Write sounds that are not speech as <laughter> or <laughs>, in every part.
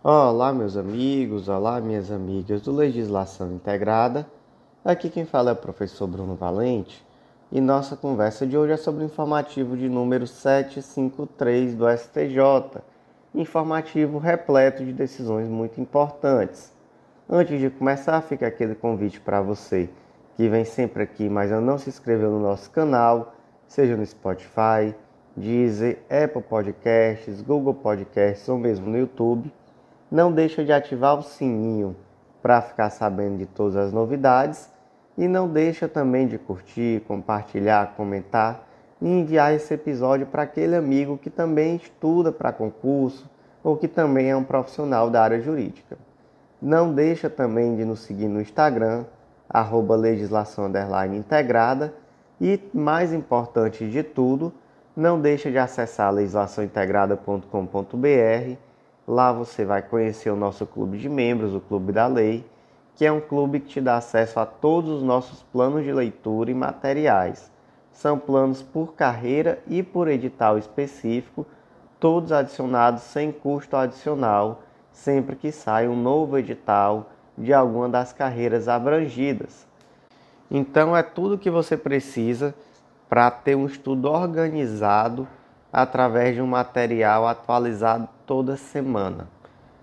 Olá, meus amigos, olá, minhas amigas do Legislação Integrada. Aqui quem fala é o professor Bruno Valente e nossa conversa de hoje é sobre o informativo de número 753 do STJ, informativo repleto de decisões muito importantes. Antes de começar, fica aquele convite para você que vem sempre aqui, mas não se inscreveu no nosso canal, seja no Spotify, Deezer, Apple Podcasts, Google Podcasts ou mesmo no YouTube não deixa de ativar o sininho para ficar sabendo de todas as novidades e não deixa também de curtir, compartilhar, comentar e enviar esse episódio para aquele amigo que também estuda para concurso ou que também é um profissional da área jurídica. Não deixa também de nos seguir no Instagram, arroba legislação integrada e, mais importante de tudo, não deixa de acessar legislaçãointegrada.com.br Lá você vai conhecer o nosso clube de membros, o Clube da Lei, que é um clube que te dá acesso a todos os nossos planos de leitura e materiais. São planos por carreira e por edital específico, todos adicionados sem custo adicional, sempre que sai um novo edital de alguma das carreiras abrangidas. Então é tudo que você precisa para ter um estudo organizado através de um material atualizado toda semana.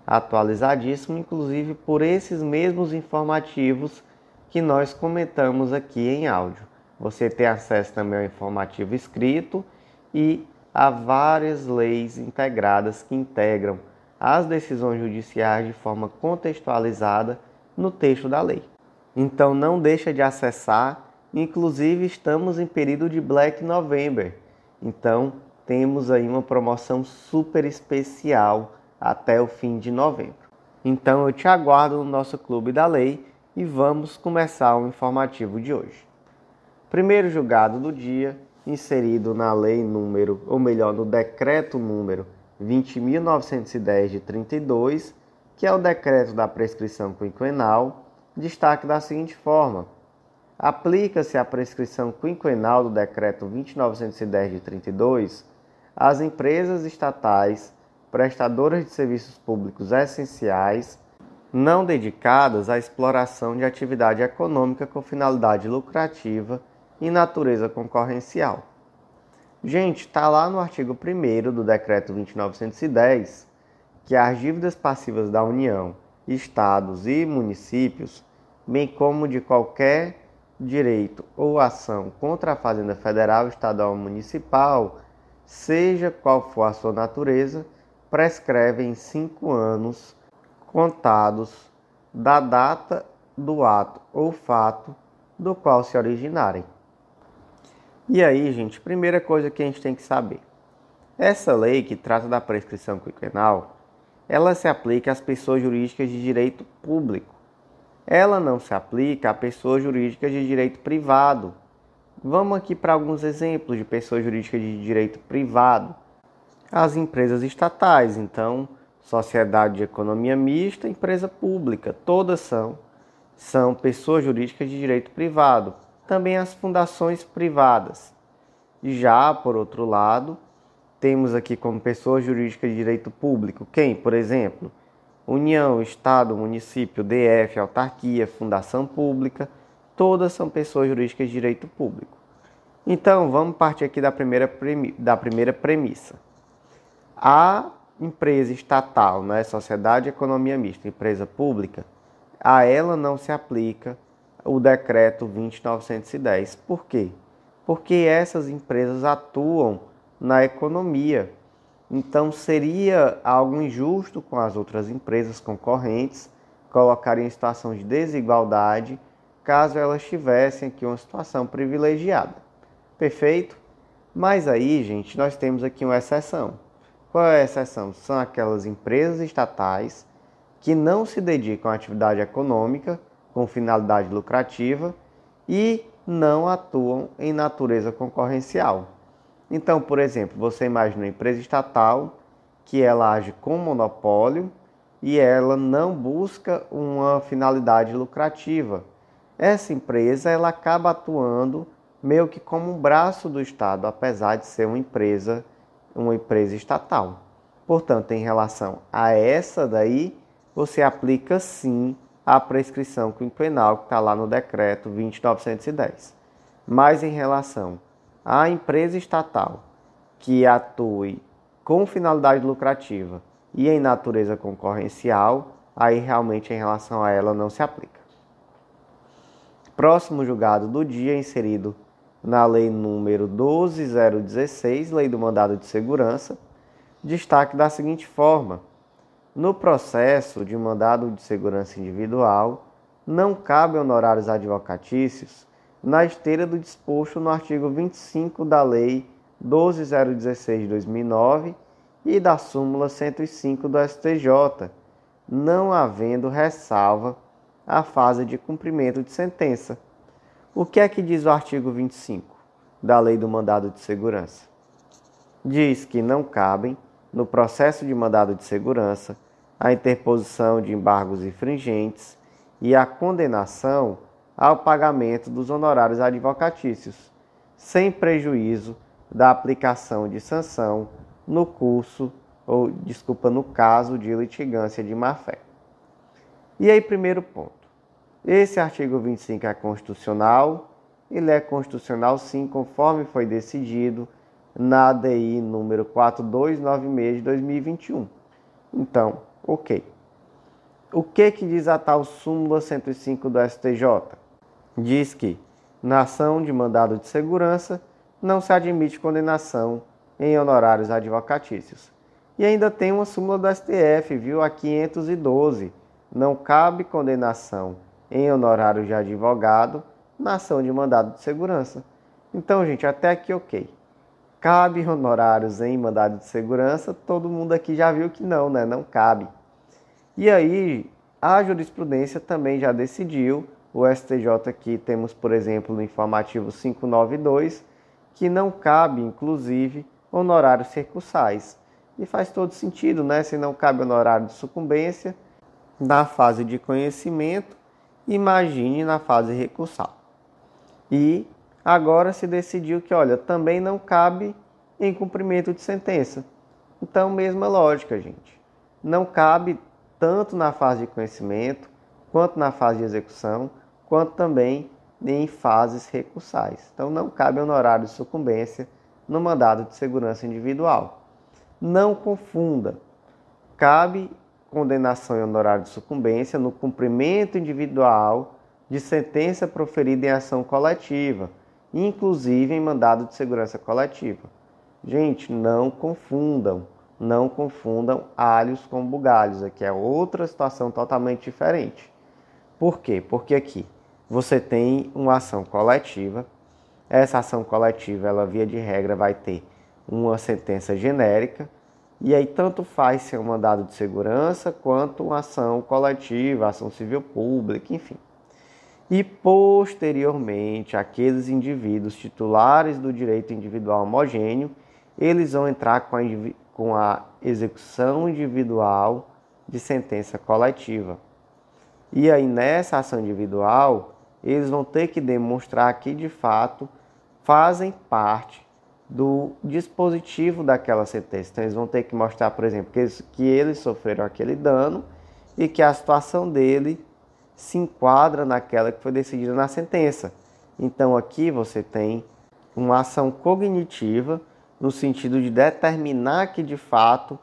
Atualizadíssimo, inclusive, por esses mesmos informativos que nós comentamos aqui em áudio. Você tem acesso também ao informativo escrito e a várias leis integradas que integram as decisões judiciais de forma contextualizada no texto da lei. Então não deixa de acessar, inclusive estamos em período de Black November. Então temos aí uma promoção super especial até o fim de novembro. Então eu te aguardo no nosso Clube da Lei e vamos começar o informativo de hoje. Primeiro julgado do dia, inserido na lei número, ou melhor, no decreto número 20.910 de 32, que é o decreto da prescrição quinquenal, destaque da seguinte forma: aplica-se a prescrição quinquenal do decreto 20.910 de 32 as empresas estatais prestadoras de serviços públicos essenciais não dedicadas à exploração de atividade econômica com finalidade lucrativa e natureza concorrencial. Gente, está lá no artigo 1 do Decreto 2910 que as dívidas passivas da União, Estados e municípios, bem como de qualquer direito ou ação contra a Fazenda Federal, Estadual ou Municipal, seja qual for a sua natureza, prescreve em cinco anos contados da data do ato ou fato do qual se originarem. E aí, gente, primeira coisa que a gente tem que saber. Essa lei que trata da prescrição quinquenal, ela se aplica às pessoas jurídicas de direito público. Ela não se aplica a pessoas jurídicas de direito privado, Vamos aqui para alguns exemplos de pessoas jurídicas de direito privado. As empresas estatais, então, sociedade de economia mista, empresa pública, todas são são pessoas jurídicas de direito privado. Também as fundações privadas. Já, por outro lado, temos aqui como pessoas jurídicas de direito público quem, por exemplo, União, Estado, município, DF, autarquia, fundação pública, todas são pessoas jurídicas de direito público. Então, vamos partir aqui da primeira, da primeira premissa. A empresa estatal, né, Sociedade de Economia Mista, empresa pública, a ela não se aplica o decreto 20910. Por quê? Porque essas empresas atuam na economia. Então seria algo injusto com as outras empresas concorrentes colocarem em situação de desigualdade caso elas tivessem aqui uma situação privilegiada. Perfeito? Mas aí, gente, nós temos aqui uma exceção. Qual é a exceção? São aquelas empresas estatais que não se dedicam à atividade econômica com finalidade lucrativa e não atuam em natureza concorrencial. Então, por exemplo, você imagina uma empresa estatal que ela age com monopólio e ela não busca uma finalidade lucrativa essa empresa ela acaba atuando meio que como um braço do Estado, apesar de ser uma empresa, uma empresa estatal. Portanto, em relação a essa daí, você aplica sim a prescrição quinquenal que está lá no decreto 20910. Mas em relação à empresa estatal que atue com finalidade lucrativa e em natureza concorrencial, aí realmente em relação a ela não se aplica. Próximo julgado do dia inserido na lei número 12016, lei do mandado de segurança, destaque da seguinte forma: no processo de mandado de segurança individual, não cabe honorários advocatícios na esteira do disposto no artigo 25 da Lei 12016 de 2009 e da súmula 105 do STJ, não havendo ressalva à fase de cumprimento de sentença. O que é que diz o artigo 25 da Lei do Mandado de Segurança? Diz que não cabem no processo de mandado de segurança, a interposição de embargos infringentes e a condenação ao pagamento dos honorários advocatícios, sem prejuízo da aplicação de sanção no curso ou desculpa no caso de litigância de má-fé. E aí primeiro ponto. Esse artigo 25 é constitucional, ele é constitucional sim, conforme foi decidido na ADI número 4296 de 2021. Então, ok. O que, que diz a tal súmula 105 do STJ? Diz que, na ação de mandado de segurança, não se admite condenação em honorários advocatícios. E ainda tem uma súmula do STF, viu? A 512. Não cabe condenação em honorários de advogado na ação de mandado de segurança. Então, gente, até aqui ok. Cabe honorários em mandado de segurança? Todo mundo aqui já viu que não, né? Não cabe. E aí, a jurisprudência também já decidiu, o STJ aqui temos, por exemplo, no informativo 592, que não cabe, inclusive, honorários recursais. E faz todo sentido, né? Se não cabe honorário de sucumbência na fase de conhecimento, imagine na fase recursal. E agora se decidiu que, olha, também não cabe em cumprimento de sentença. Então, mesma lógica, gente. Não cabe tanto na fase de conhecimento, quanto na fase de execução, quanto também em fases recursais. Então, não cabe honorário de sucumbência no mandado de segurança individual. Não confunda. Cabe condenação em honorário de sucumbência no cumprimento individual de sentença proferida em ação coletiva inclusive em mandado de segurança coletiva. Gente, não confundam, não confundam alhos com bugalhos, aqui é outra situação totalmente diferente. Por quê? Porque aqui você tem uma ação coletiva, essa ação coletiva, ela via de regra vai ter uma sentença genérica, e aí tanto faz ser um mandado de segurança quanto uma ação coletiva, ação civil pública, enfim e posteriormente aqueles indivíduos titulares do direito individual homogêneo, eles vão entrar com a, com a execução individual de sentença coletiva. E aí nessa ação individual, eles vão ter que demonstrar que de fato fazem parte do dispositivo daquela sentença. Então eles vão ter que mostrar, por exemplo, que eles, que eles sofreram aquele dano e que a situação dele se enquadra naquela que foi decidida na sentença. Então aqui você tem uma ação cognitiva no sentido de determinar que de fato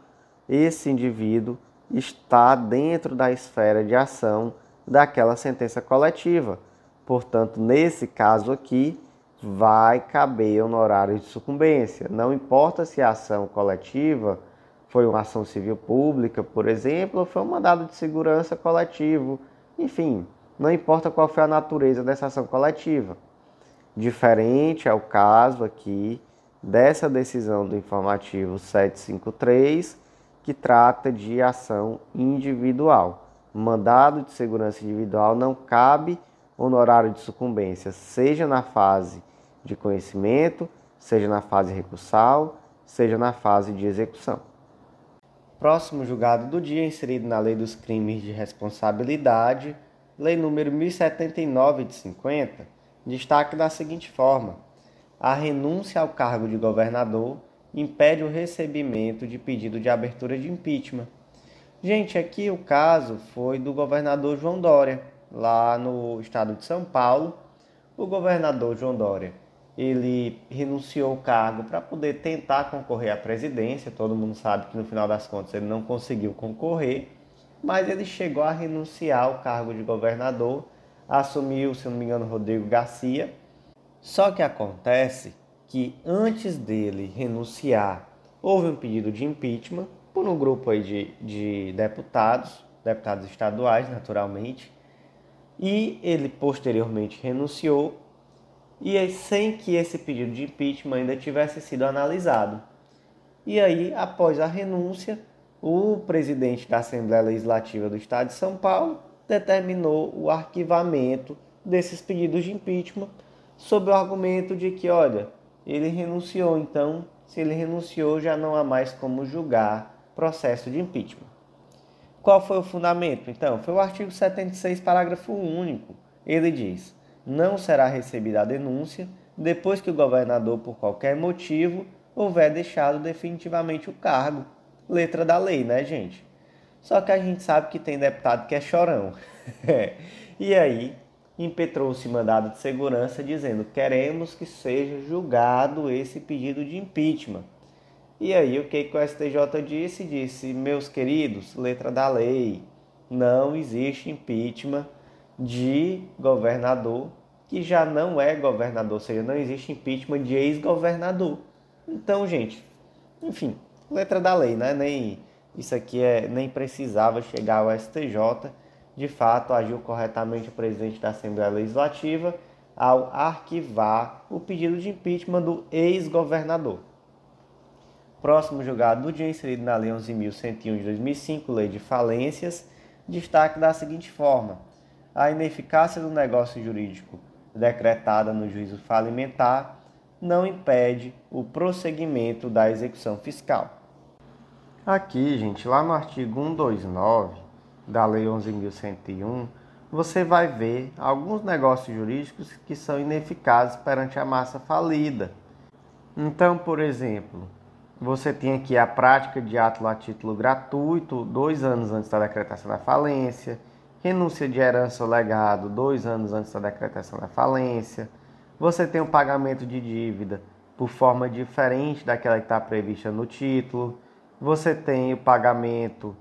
esse indivíduo está dentro da esfera de ação daquela sentença coletiva. Portanto, nesse caso aqui, vai caber honorário de sucumbência. Não importa se a ação coletiva foi uma ação civil pública, por exemplo, ou foi um mandado de segurança coletivo enfim, não importa qual foi a natureza dessa ação coletiva. Diferente é o caso aqui dessa decisão do informativo 753, que trata de ação individual. Mandado de segurança individual não cabe honorário de sucumbência, seja na fase de conhecimento, seja na fase recursal, seja na fase de execução. Próximo julgado do dia, inserido na Lei dos Crimes de Responsabilidade, Lei número 1079 de 50, destaque da seguinte forma: a renúncia ao cargo de governador impede o recebimento de pedido de abertura de impeachment. Gente, aqui o caso foi do governador João Dória, lá no estado de São Paulo. O governador João Dória, ele renunciou ao cargo para poder tentar concorrer à presidência. Todo mundo sabe que no final das contas ele não conseguiu concorrer, mas ele chegou a renunciar ao cargo de governador, assumiu, se não me engano, Rodrigo Garcia. Só que acontece que antes dele renunciar, houve um pedido de impeachment por um grupo aí de, de deputados, deputados estaduais, naturalmente, e ele posteriormente renunciou, e aí, sem que esse pedido de impeachment ainda tivesse sido analisado. E aí, após a renúncia, o presidente da Assembleia Legislativa do Estado de São Paulo determinou o arquivamento desses pedidos de impeachment sob o argumento de que, olha, ele renunciou, então, se ele renunciou, já não há mais como julgar processo de impeachment. Qual foi o fundamento? Então, foi o artigo 76, parágrafo único. Ele diz: não será recebida a denúncia depois que o governador, por qualquer motivo, houver deixado definitivamente o cargo. Letra da lei, né, gente? Só que a gente sabe que tem deputado que é chorão. <laughs> e aí, impetrou-se mandado de segurança dizendo: queremos que seja julgado esse pedido de impeachment. E aí, o que, que o STJ disse? Disse: meus queridos, letra da lei, não existe impeachment de governador que já não é governador, ou seja, não existe impeachment de ex-governador. Então, gente, enfim, letra da lei, né? Nem isso aqui é nem precisava chegar ao STJ de fato agiu corretamente o presidente da Assembleia Legislativa ao arquivar o pedido de impeachment do ex-governador. Próximo julgado do dia, inserido na Lei 11.101 de 2005, Lei de Falências, destaque da seguinte forma: a ineficácia do negócio jurídico decretada no juízo falimentar não impede o prosseguimento da execução fiscal. Aqui, gente, lá no artigo 129, da Lei 11.101, você vai ver alguns negócios jurídicos que são ineficazes perante a massa falida. Então, por exemplo, você tem aqui a prática de ato a título gratuito, dois anos antes da decretação da falência, renúncia de herança ou legado, dois anos antes da decretação da falência. Você tem o pagamento de dívida por forma diferente daquela que está prevista no título. Você tem o pagamento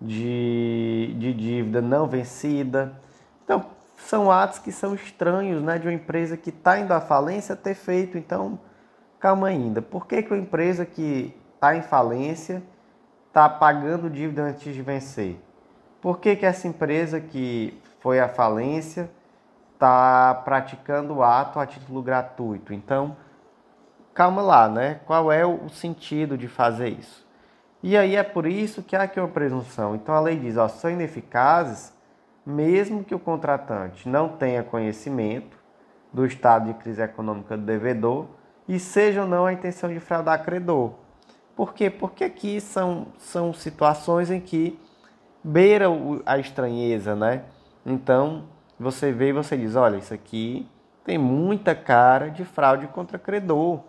de, de dívida não vencida. Então, são atos que são estranhos né, de uma empresa que está indo à falência ter feito. Então, calma ainda. Por que, que uma empresa que está em falência está pagando dívida antes de vencer? Por que, que essa empresa que foi à falência está praticando o ato a título gratuito? Então, calma lá, né? Qual é o sentido de fazer isso? E aí é por isso que há aqui uma presunção. Então a lei diz, ó, são ineficazes mesmo que o contratante não tenha conhecimento do estado de crise econômica do devedor e seja ou não a intenção de fraudar credor. Por quê? Porque aqui são, são situações em que beira a estranheza, né? Então, você vê e você diz, olha, isso aqui tem muita cara de fraude contra credor.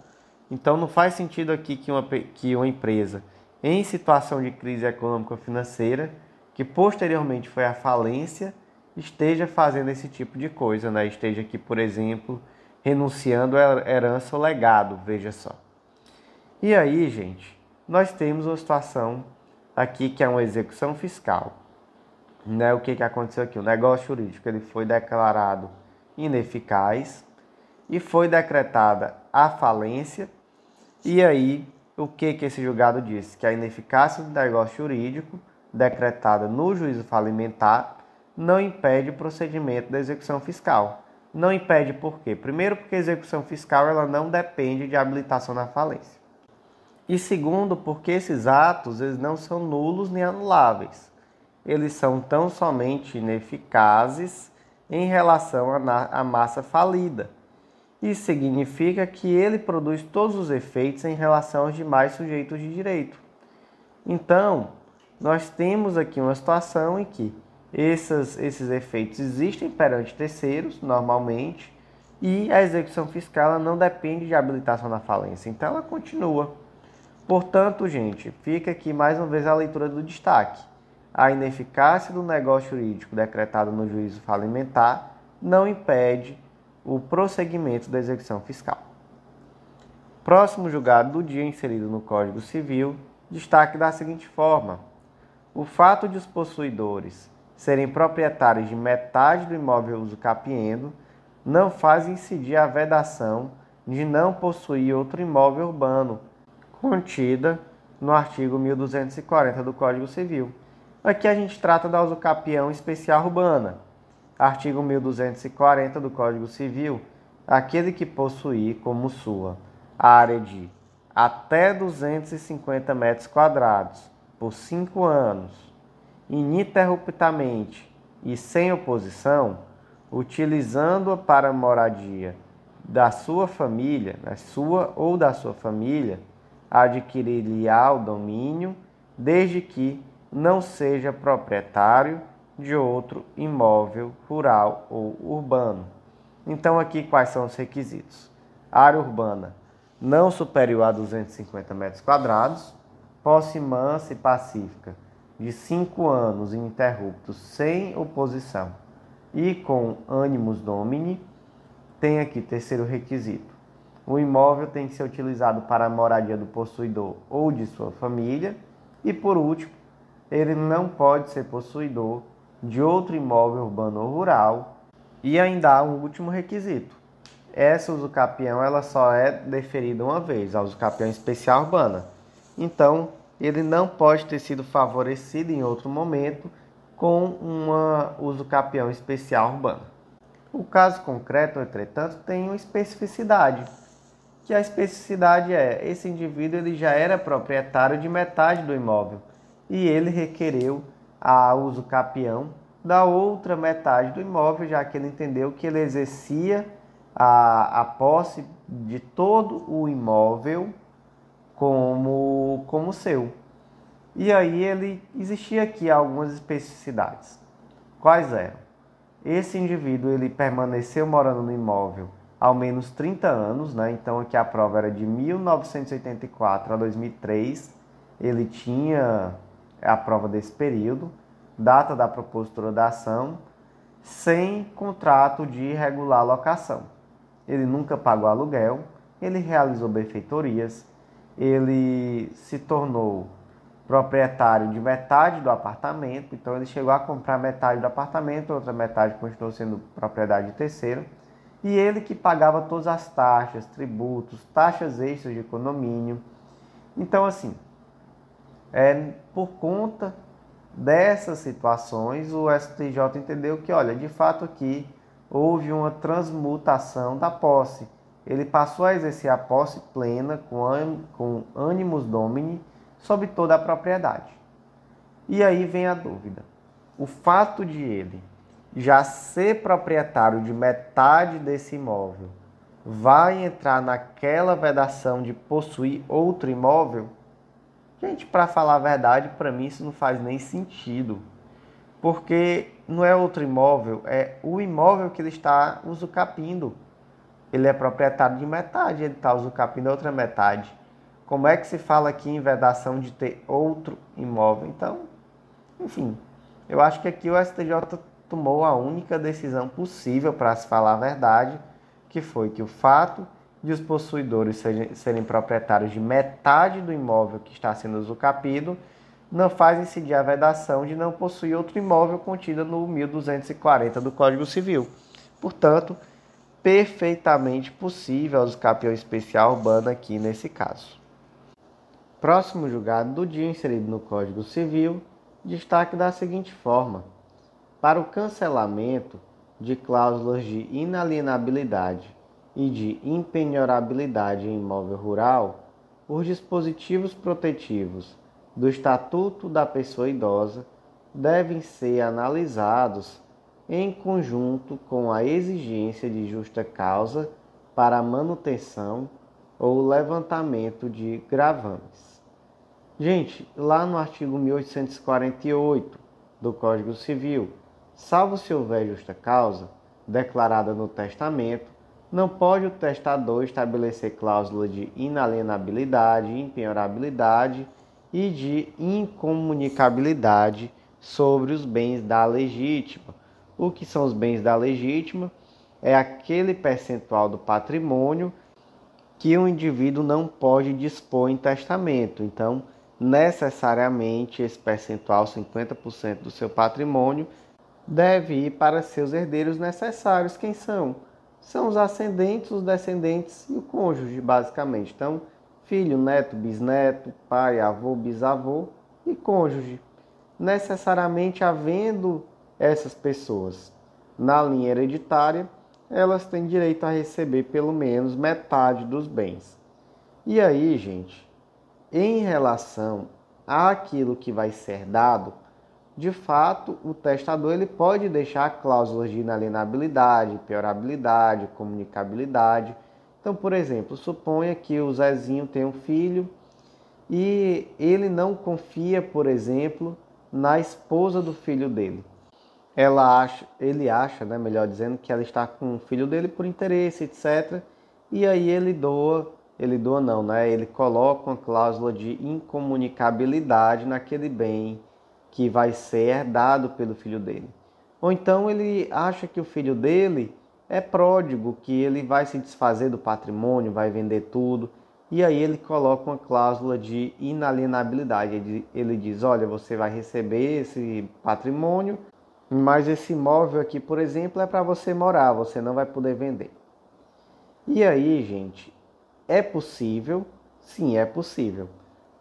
Então, não faz sentido aqui que uma, que uma empresa em situação de crise econômico-financeira, que posteriormente foi à falência, esteja fazendo esse tipo de coisa, né? esteja aqui, por exemplo, renunciando à herança ou legado, veja só. E aí, gente, nós temos uma situação aqui que é uma execução fiscal. Né? O que, que aconteceu aqui? O negócio jurídico ele foi declarado ineficaz e foi decretada a falência, e aí o que, que esse julgado disse? Que a ineficácia do negócio jurídico decretada no juízo falimentar não impede o procedimento da execução fiscal. Não impede por quê? Primeiro, porque a execução fiscal ela não depende de habilitação na falência. E segundo, porque esses atos eles não são nulos nem anuláveis. Eles são tão somente ineficazes em relação à massa falida. Isso significa que ele produz todos os efeitos em relação aos demais sujeitos de direito. Então, nós temos aqui uma situação em que esses, esses efeitos existem perante terceiros, normalmente, e a execução fiscal não depende de habilitação na falência, então ela continua. Portanto, gente, fica aqui mais uma vez a leitura do destaque. A ineficácia do negócio jurídico decretado no juízo falimentar não impede o prosseguimento da execução fiscal. Próximo julgado do dia inserido no Código Civil, destaque da seguinte forma: o fato de os possuidores serem proprietários de metade do imóvel usucapiendo não faz incidir a vedação de não possuir outro imóvel urbano contida no artigo 1240 do Código Civil. Aqui a gente trata da usucapião especial urbana. Artigo 1240 do Código Civil, aquele que possuir como sua área de até 250 metros quadrados por cinco anos, ininterruptamente e sem oposição, utilizando-a para moradia da sua família, da sua ou da sua família, adquirir-lhe-á o domínio, desde que não seja proprietário de outro imóvel rural ou urbano. Então, aqui quais são os requisitos? Área urbana não superior a 250 metros quadrados, posse mansa e pacífica de 5 anos ininterruptos sem oposição e com ânimos domini, tem aqui terceiro requisito o imóvel tem que ser utilizado para a moradia do possuidor ou de sua família. E por último, ele não pode ser possuidor de outro imóvel urbano ou rural. E ainda há um último requisito. Essa usucapião ela só é deferida uma vez, a usucapião especial urbana. Então, ele não pode ter sido favorecido em outro momento com uma usucapião especial urbana. O caso concreto, entretanto, tem uma especificidade que a especificidade é: esse indivíduo ele já era proprietário de metade do imóvel e ele requereu a uso capião da outra metade do imóvel, já que ele entendeu que ele exercia a, a posse de todo o imóvel como, como seu. E aí ele existia aqui algumas especificidades. Quais eram? Esse indivíduo ele permaneceu morando no imóvel ao menos 30 anos, né? Então aqui a prova era de 1984 a 2003. Ele tinha a prova desse período, data da propositura da ação, sem contrato de regular locação. Ele nunca pagou aluguel, ele realizou benfeitorias, ele se tornou proprietário de metade do apartamento, então ele chegou a comprar metade do apartamento, outra metade continuou sendo propriedade de terceiro e ele que pagava todas as taxas, tributos, taxas extras de condomínio. Então, assim, é, por conta dessas situações, o STJ entendeu que, olha, de fato aqui houve uma transmutação da posse. Ele passou a exercer a posse plena com, com ânimos domini sobre toda a propriedade. E aí vem a dúvida. O fato de ele já ser proprietário de metade desse imóvel vai entrar naquela vedação de possuir outro imóvel? Gente, para falar a verdade, para mim isso não faz nem sentido. Porque não é outro imóvel, é o imóvel que ele está usucapindo. Ele é proprietário de metade, ele está usucapindo outra metade. Como é que se fala aqui em vedação de ter outro imóvel? Então, enfim, eu acho que aqui o STJ tomou a única decisão possível para se falar a verdade, que foi que o fato de os possuidores serem proprietários de metade do imóvel que está sendo usucapido não faz incidir a vedação de não possuir outro imóvel contida no 1240 do Código Civil. Portanto, perfeitamente possível a usucapião especial urbana aqui nesse caso. Próximo julgado do dia inserido no Código Civil, destaque da seguinte forma: para o cancelamento de cláusulas de inalienabilidade e de impenhorabilidade em imóvel rural, os dispositivos protetivos do Estatuto da Pessoa Idosa devem ser analisados em conjunto com a exigência de justa causa para manutenção ou levantamento de gravames. Gente, lá no artigo 1848 do Código Civil, salvo se houver justa causa, declarada no testamento, Não pode o testador estabelecer cláusula de inalienabilidade, impenhorabilidade e de incomunicabilidade sobre os bens da legítima. O que são os bens da legítima? É aquele percentual do patrimônio que o indivíduo não pode dispor em testamento. Então, necessariamente esse percentual, 50% do seu patrimônio, deve ir para seus herdeiros necessários. Quem são? São os ascendentes, os descendentes e o cônjuge, basicamente. Então, filho, neto, bisneto, pai, avô, bisavô e cônjuge. Necessariamente havendo essas pessoas na linha hereditária, elas têm direito a receber pelo menos metade dos bens. E aí, gente, em relação àquilo que vai ser dado, de fato, o testador ele pode deixar cláusulas de inalienabilidade, piorabilidade, comunicabilidade. Então, por exemplo, suponha que o Zezinho tem um filho e ele não confia, por exemplo, na esposa do filho dele. Ela acha, ele acha, né, melhor dizendo, que ela está com o filho dele por interesse, etc. E aí ele doa, ele doa não, né? Ele coloca uma cláusula de incomunicabilidade naquele bem que vai ser herdado pelo filho dele. Ou então ele acha que o filho dele é pródigo, que ele vai se desfazer do patrimônio, vai vender tudo, e aí ele coloca uma cláusula de inalienabilidade. Ele diz: olha, você vai receber esse patrimônio, mas esse imóvel aqui, por exemplo, é para você morar, você não vai poder vender. E aí, gente, é possível? Sim, é possível.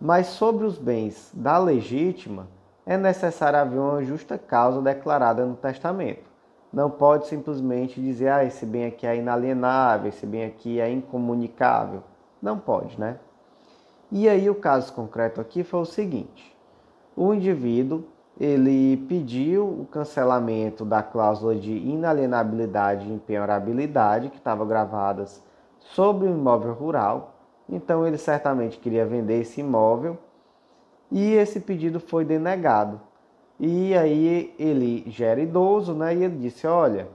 Mas sobre os bens da legítima, é necessário haver uma justa causa declarada no testamento. Não pode simplesmente dizer, ah, esse bem aqui é inalienável, esse bem aqui é incomunicável. Não pode, né? E aí o caso concreto aqui foi o seguinte: o indivíduo ele pediu o cancelamento da cláusula de inalienabilidade e impenhorabilidade que estavam gravadas sobre o imóvel rural. Então ele certamente queria vender esse imóvel e esse pedido foi denegado. E aí ele já era idoso, né? E ele disse: Olha,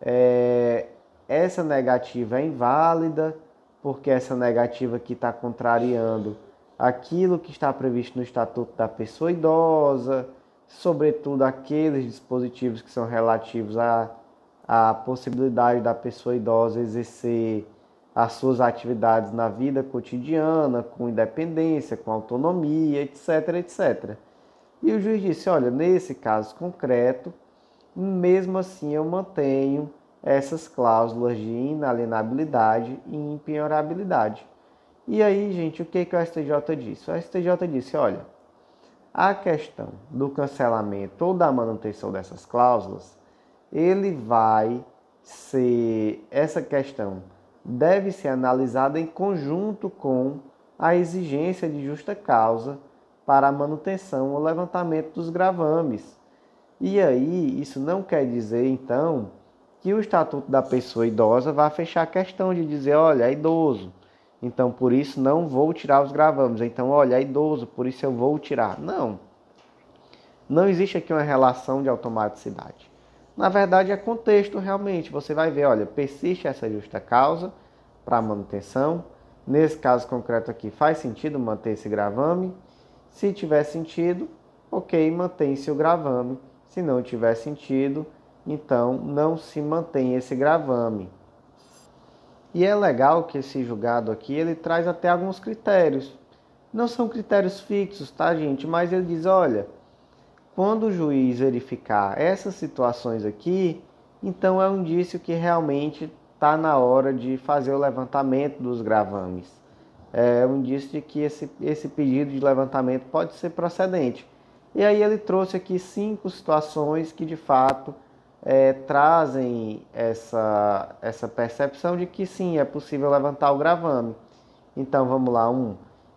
é, essa negativa é inválida, porque essa negativa aqui está contrariando aquilo que está previsto no Estatuto da Pessoa Idosa, sobretudo aqueles dispositivos que são relativos à, à possibilidade da pessoa idosa exercer as suas atividades na vida cotidiana, com independência, com autonomia, etc, etc. E o juiz disse: olha, nesse caso concreto, mesmo assim eu mantenho essas cláusulas de inalienabilidade e impenhorabilidade. E aí, gente, o que, que o STJ disse? O STJ disse: olha, a questão do cancelamento ou da manutenção dessas cláusulas, ele vai ser essa questão deve ser analisada em conjunto com a exigência de justa causa para a manutenção ou levantamento dos gravames. E aí, isso não quer dizer, então, que o Estatuto da Pessoa Idosa vai fechar a questão de dizer, olha, é idoso, então por isso não vou tirar os gravames. Então, olha, é idoso, por isso eu vou tirar. Não. Não existe aqui uma relação de automaticidade. Na verdade, é contexto realmente. Você vai ver, olha, persiste essa justa causa para manutenção. Nesse caso concreto aqui, faz sentido manter esse gravame? Se tiver sentido, ok, mantém-se o gravame. Se não tiver sentido, então não se mantém esse gravame. E é legal que esse julgado aqui ele traz até alguns critérios. Não são critérios fixos, tá, gente? Mas ele diz: olha, quando o juiz verificar essas situações aqui, então é um indício que realmente está na hora de fazer o levantamento dos gravames. É um indício de que esse, esse pedido de levantamento pode ser procedente. E aí ele trouxe aqui cinco situações que de fato é, trazem essa, essa percepção de que sim, é possível levantar o gravame. Então vamos lá, um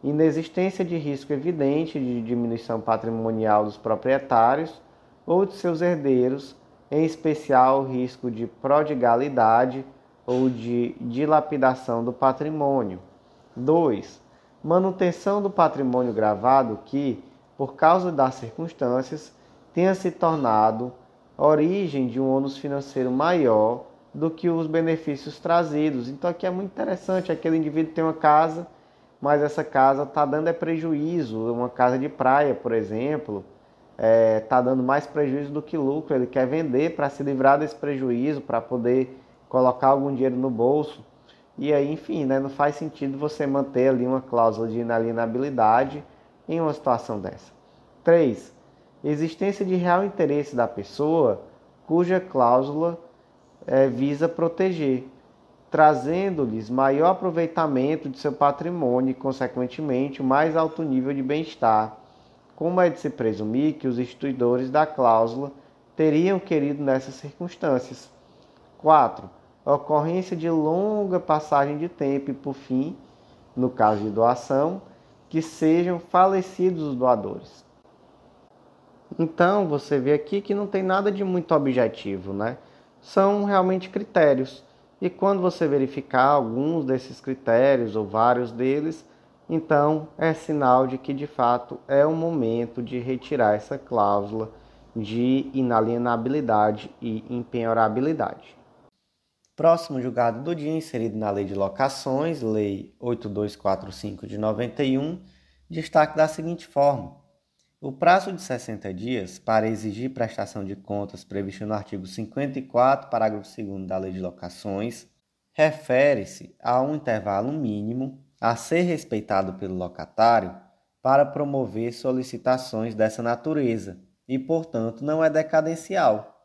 inexistência de risco evidente de diminuição patrimonial dos proprietários ou de seus herdeiros, em especial o risco de prodigalidade ou de dilapidação do patrimônio. 2. Manutenção do patrimônio gravado que, por causa das circunstâncias, tenha se tornado origem de um ônus financeiro maior do que os benefícios trazidos. Então aqui é muito interessante, aquele indivíduo tem uma casa, mas essa casa está dando é prejuízo, uma casa de praia, por exemplo, está é, tá dando mais prejuízo do que lucro. Ele quer vender para se livrar desse prejuízo, para poder colocar algum dinheiro no bolso. E aí, enfim, né, não faz sentido você manter ali uma cláusula de inalienabilidade em uma situação dessa. 3. Existência de real interesse da pessoa cuja cláusula é, visa proteger, trazendo-lhes maior aproveitamento de seu patrimônio e, consequentemente, mais alto nível de bem-estar, como é de se presumir que os instituidores da cláusula teriam querido nessas circunstâncias. 4. Ocorrência de longa passagem de tempo e, por fim, no caso de doação, que sejam falecidos os doadores. Então, você vê aqui que não tem nada de muito objetivo, né? São realmente critérios. E quando você verificar alguns desses critérios ou vários deles, então é sinal de que de fato é o momento de retirar essa cláusula de inalienabilidade e impenhorabilidade. Próximo julgado do dia, inserido na Lei de Locações, Lei 8245 de 91, destaque da seguinte forma: o prazo de 60 dias para exigir prestação de contas previsto no artigo 54, parágrafo 2 da Lei de Locações, refere-se a um intervalo mínimo a ser respeitado pelo locatário para promover solicitações dessa natureza e, portanto, não é decadencial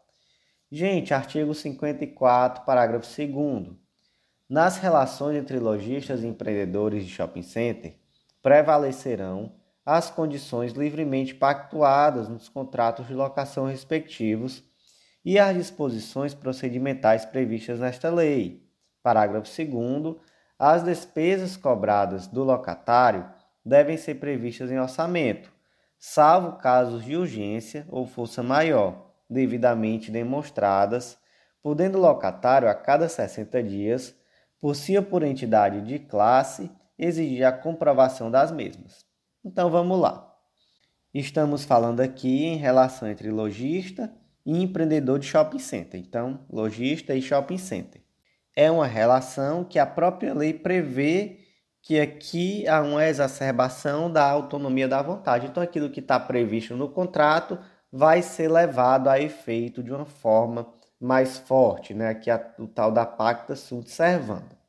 Gente, artigo 54, parágrafo 2. Nas relações entre lojistas e empreendedores de shopping center, prevalecerão as condições livremente pactuadas nos contratos de locação respectivos e as disposições procedimentais previstas nesta lei. Parágrafo 2. As despesas cobradas do locatário devem ser previstas em orçamento, salvo casos de urgência ou força maior devidamente demonstradas, podendo o locatário, a cada 60 dias, por si ou por entidade de classe, exigir a comprovação das mesmas. Então vamos lá. Estamos falando aqui em relação entre lojista e empreendedor de shopping center. Então, lojista e shopping center. É uma relação que a própria lei prevê que aqui há uma exacerbação da autonomia da vontade. Então, aquilo que está previsto no contrato vai ser levado a efeito de uma forma mais forte, né? que é o tal da pacta sunt servanda.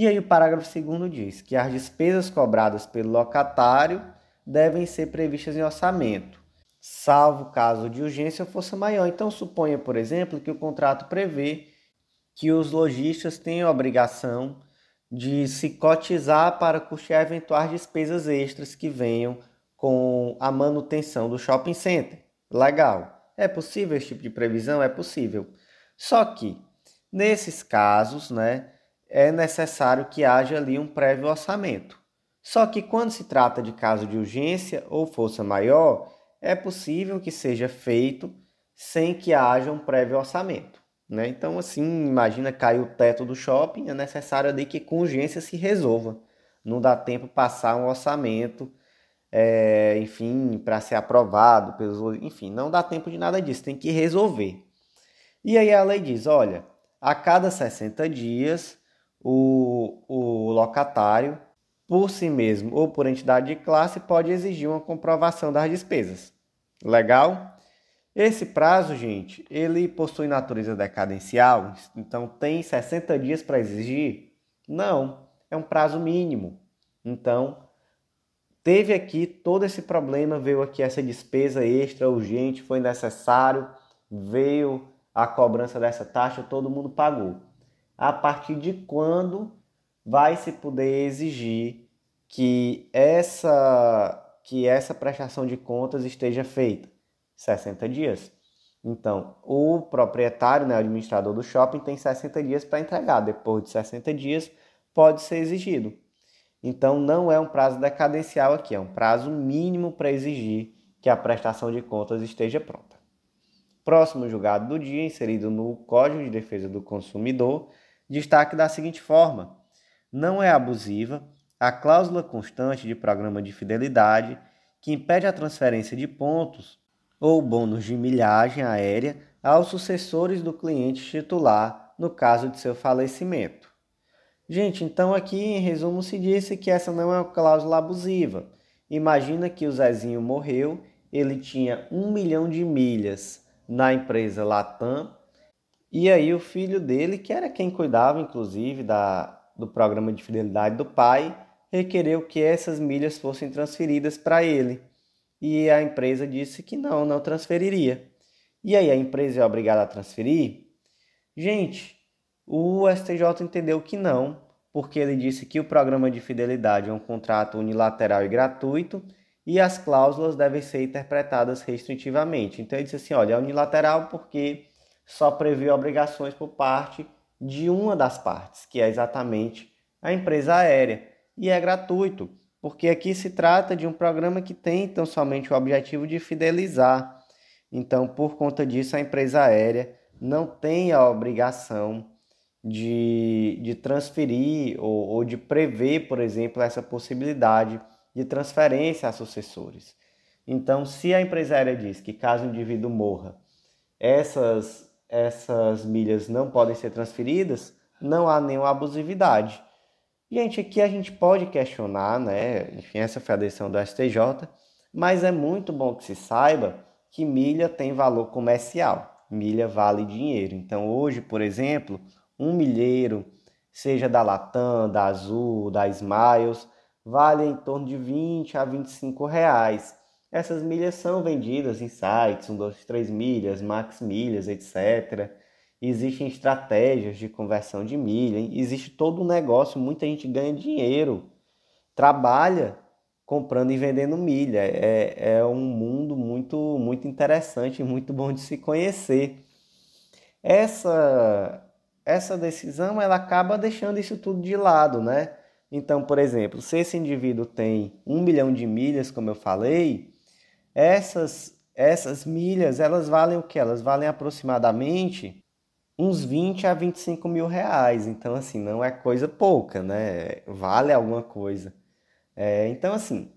E aí o parágrafo 2 diz que as despesas cobradas pelo locatário devem ser previstas em orçamento, salvo caso de urgência ou força maior. Então suponha, por exemplo, que o contrato prevê que os lojistas têm a obrigação de se cotizar para custear eventuais despesas extras que venham com a manutenção do shopping center. Legal. É possível esse tipo de previsão? É possível. Só que, nesses casos, né, é necessário que haja ali um prévio orçamento. Só que quando se trata de caso de urgência ou força maior, é possível que seja feito sem que haja um prévio orçamento. Né? Então, assim, imagina cair o teto do shopping, é necessário ali que com urgência se resolva. Não dá tempo passar um orçamento é, enfim, para ser aprovado pelos. Enfim, não dá tempo de nada disso, tem que resolver. E aí a lei diz: olha, a cada 60 dias, o, o locatário, por si mesmo ou por entidade de classe, pode exigir uma comprovação das despesas. Legal? Esse prazo, gente, ele possui natureza decadencial, então tem 60 dias para exigir? Não, é um prazo mínimo. Então, teve aqui todo esse problema, veio aqui essa despesa extra urgente, foi necessário, veio a cobrança dessa taxa, todo mundo pagou. A partir de quando vai se poder exigir que essa que essa prestação de contas esteja feita? 60 dias. Então, o proprietário, né, o administrador do shopping, tem 60 dias para entregar. Depois de 60 dias, pode ser exigido. Então não é um prazo decadencial aqui, é um prazo mínimo para exigir que a prestação de contas esteja pronta. Próximo julgado do dia, inserido no Código de Defesa do Consumidor, destaque da seguinte forma: não é abusiva a cláusula constante de programa de fidelidade que impede a transferência de pontos ou bônus de milhagem aérea aos sucessores do cliente titular no caso de seu falecimento. Gente, então aqui em resumo se disse que essa não é uma cláusula abusiva. Imagina que o Zezinho morreu, ele tinha um milhão de milhas na empresa Latam, e aí o filho dele, que era quem cuidava inclusive da, do programa de fidelidade do pai, requereu que essas milhas fossem transferidas para ele. E a empresa disse que não, não transferiria. E aí a empresa é obrigada a transferir? Gente, o STJ entendeu que não, porque ele disse que o programa de fidelidade é um contrato unilateral e gratuito e as cláusulas devem ser interpretadas restritivamente. Então ele disse assim, olha, é unilateral porque só prevê obrigações por parte de uma das partes, que é exatamente a empresa aérea, e é gratuito, porque aqui se trata de um programa que tem então somente o objetivo de fidelizar. Então, por conta disso, a empresa aérea não tem a obrigação de, de transferir ou, ou de prever, por exemplo, essa possibilidade de transferência a sucessores. Então, se a empresa aérea diz que caso o indivíduo morra, essas, essas milhas não podem ser transferidas, não há nenhuma abusividade. Gente, aqui a gente pode questionar, né? Enfim, essa foi a decisão do STJ, mas é muito bom que se saiba que milha tem valor comercial. Milha vale dinheiro. Então, hoje, por exemplo, um milheiro, seja da Latam, da Azul, da Smiles, vale em torno de 20 a 25 reais. Essas milhas são vendidas em sites, 1, 2, 3 milhas, max milhas, etc. Existem estratégias de conversão de milha, existe todo um negócio, muita gente ganha dinheiro, trabalha comprando e vendendo milha. É, é um mundo muito, muito interessante e muito bom de se conhecer. Essa essa decisão ela acaba deixando isso tudo de lado, né? Então, por exemplo, se esse indivíduo tem um milhão de milhas, como eu falei, essas, essas milhas elas valem o que? Elas valem aproximadamente uns 20 a 25 mil reais. Então, assim, não é coisa pouca, né? Vale alguma coisa. É, então, assim,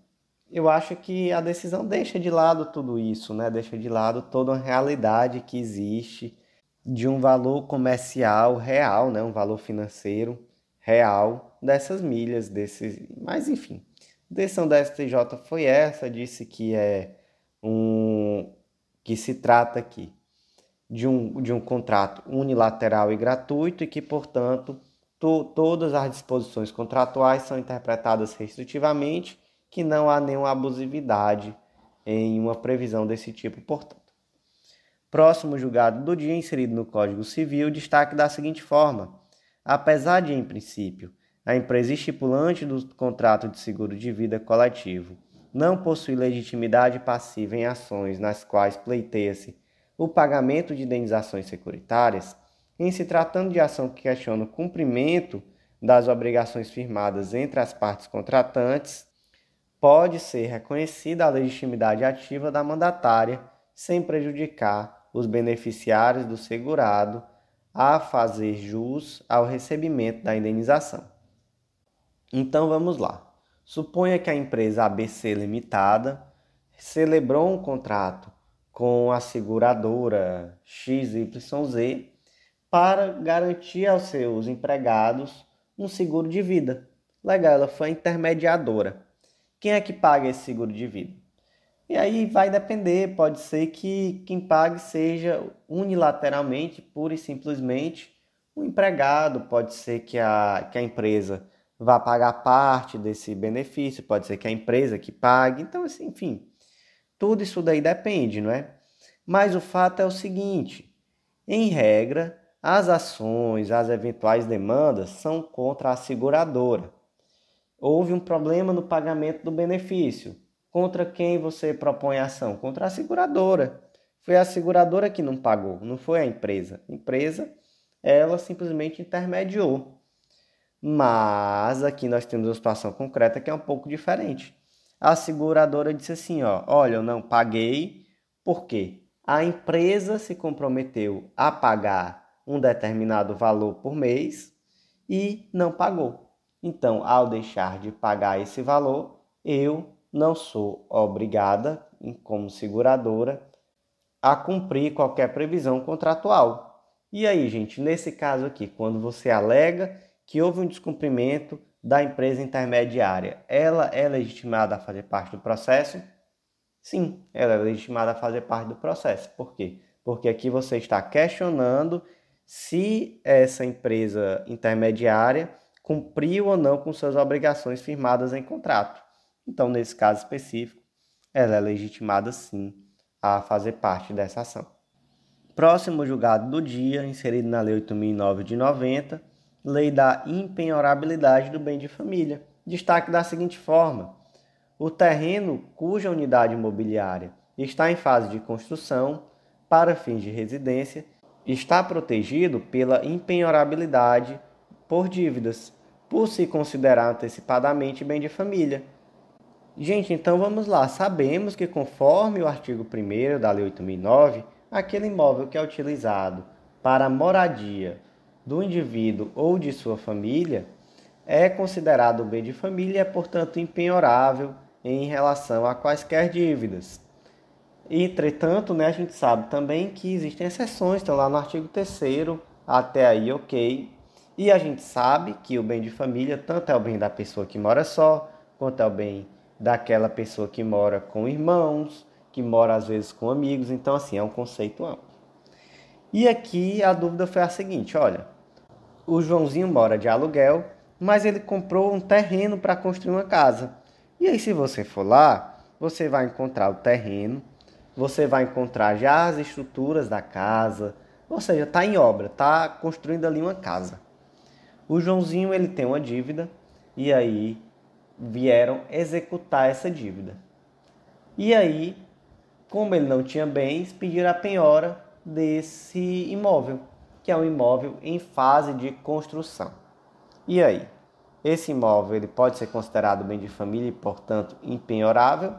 eu acho que a decisão deixa de lado tudo isso, né? Deixa de lado toda a realidade que existe de um valor comercial real, né, um valor financeiro real dessas milhas, desses, mas enfim, a decisão da STJ foi essa, disse que é um que se trata aqui de um, de um contrato unilateral e gratuito e que, portanto, to, todas as disposições contratuais são interpretadas restritivamente, que não há nenhuma abusividade em uma previsão desse tipo, portanto. Próximo julgado do dia inserido no Código Civil, destaque da seguinte forma: apesar de, em princípio, a empresa estipulante do contrato de seguro de vida coletivo não possui legitimidade passiva em ações nas quais pleiteia-se o pagamento de indenizações securitárias, em se tratando de ação que questiona o cumprimento das obrigações firmadas entre as partes contratantes, pode ser reconhecida a legitimidade ativa da mandatária sem prejudicar os beneficiários do segurado a fazer jus ao recebimento da indenização. Então vamos lá. Suponha que a empresa ABC Limitada celebrou um contrato com a seguradora XYZ para garantir aos seus empregados um seguro de vida. Legal, ela foi intermediadora. Quem é que paga esse seguro de vida? E aí vai depender, pode ser que quem pague seja unilateralmente, pura e simplesmente, o empregado, pode ser que a, que a empresa vá pagar parte desse benefício, pode ser que a empresa que pague, então assim, enfim, tudo isso daí depende, não é? Mas o fato é o seguinte, em regra, as ações, as eventuais demandas são contra a seguradora. Houve um problema no pagamento do benefício Contra quem você propõe a ação? Contra a seguradora. Foi a seguradora que não pagou, não foi a empresa. A empresa, ela simplesmente intermediou. Mas aqui nós temos uma situação concreta que é um pouco diferente. A seguradora disse assim, ó, olha, eu não paguei, por quê? A empresa se comprometeu a pagar um determinado valor por mês e não pagou. Então, ao deixar de pagar esse valor, eu não sou obrigada, como seguradora, a cumprir qualquer previsão contratual. E aí, gente, nesse caso aqui, quando você alega que houve um descumprimento da empresa intermediária, ela é legitimada a fazer parte do processo? Sim, ela é legitimada a fazer parte do processo. Por quê? Porque aqui você está questionando se essa empresa intermediária cumpriu ou não com suas obrigações firmadas em contrato. Então, nesse caso específico, ela é legitimada sim a fazer parte dessa ação. Próximo julgado do dia, inserido na Lei 8009 de 90, Lei da impenhorabilidade do bem de família. Destaque da seguinte forma: o terreno cuja unidade imobiliária está em fase de construção para fins de residência está protegido pela impenhorabilidade por dívidas, por se considerar antecipadamente bem de família. Gente, então vamos lá. Sabemos que, conforme o artigo 1 da Lei 8009, aquele imóvel que é utilizado para moradia do indivíduo ou de sua família é considerado bem de família e é, portanto, impenhorável em relação a quaisquer dívidas. Entretanto, né, a gente sabe também que existem exceções, estão lá no artigo 3 até aí ok. E a gente sabe que o bem de família tanto é o bem da pessoa que mora só, quanto é o bem daquela pessoa que mora com irmãos, que mora às vezes com amigos. Então, assim, é um conceito amplo. E aqui a dúvida foi a seguinte: olha, o Joãozinho mora de aluguel, mas ele comprou um terreno para construir uma casa. E aí, se você for lá, você vai encontrar o terreno você vai encontrar já as estruturas da casa, ou seja, está em obra, está construindo ali uma casa. O Joãozinho ele tem uma dívida e aí vieram executar essa dívida. E aí, como ele não tinha bens, pediram a penhora desse imóvel, que é um imóvel em fase de construção. E aí, esse imóvel ele pode ser considerado bem de família e, portanto, impenhorável?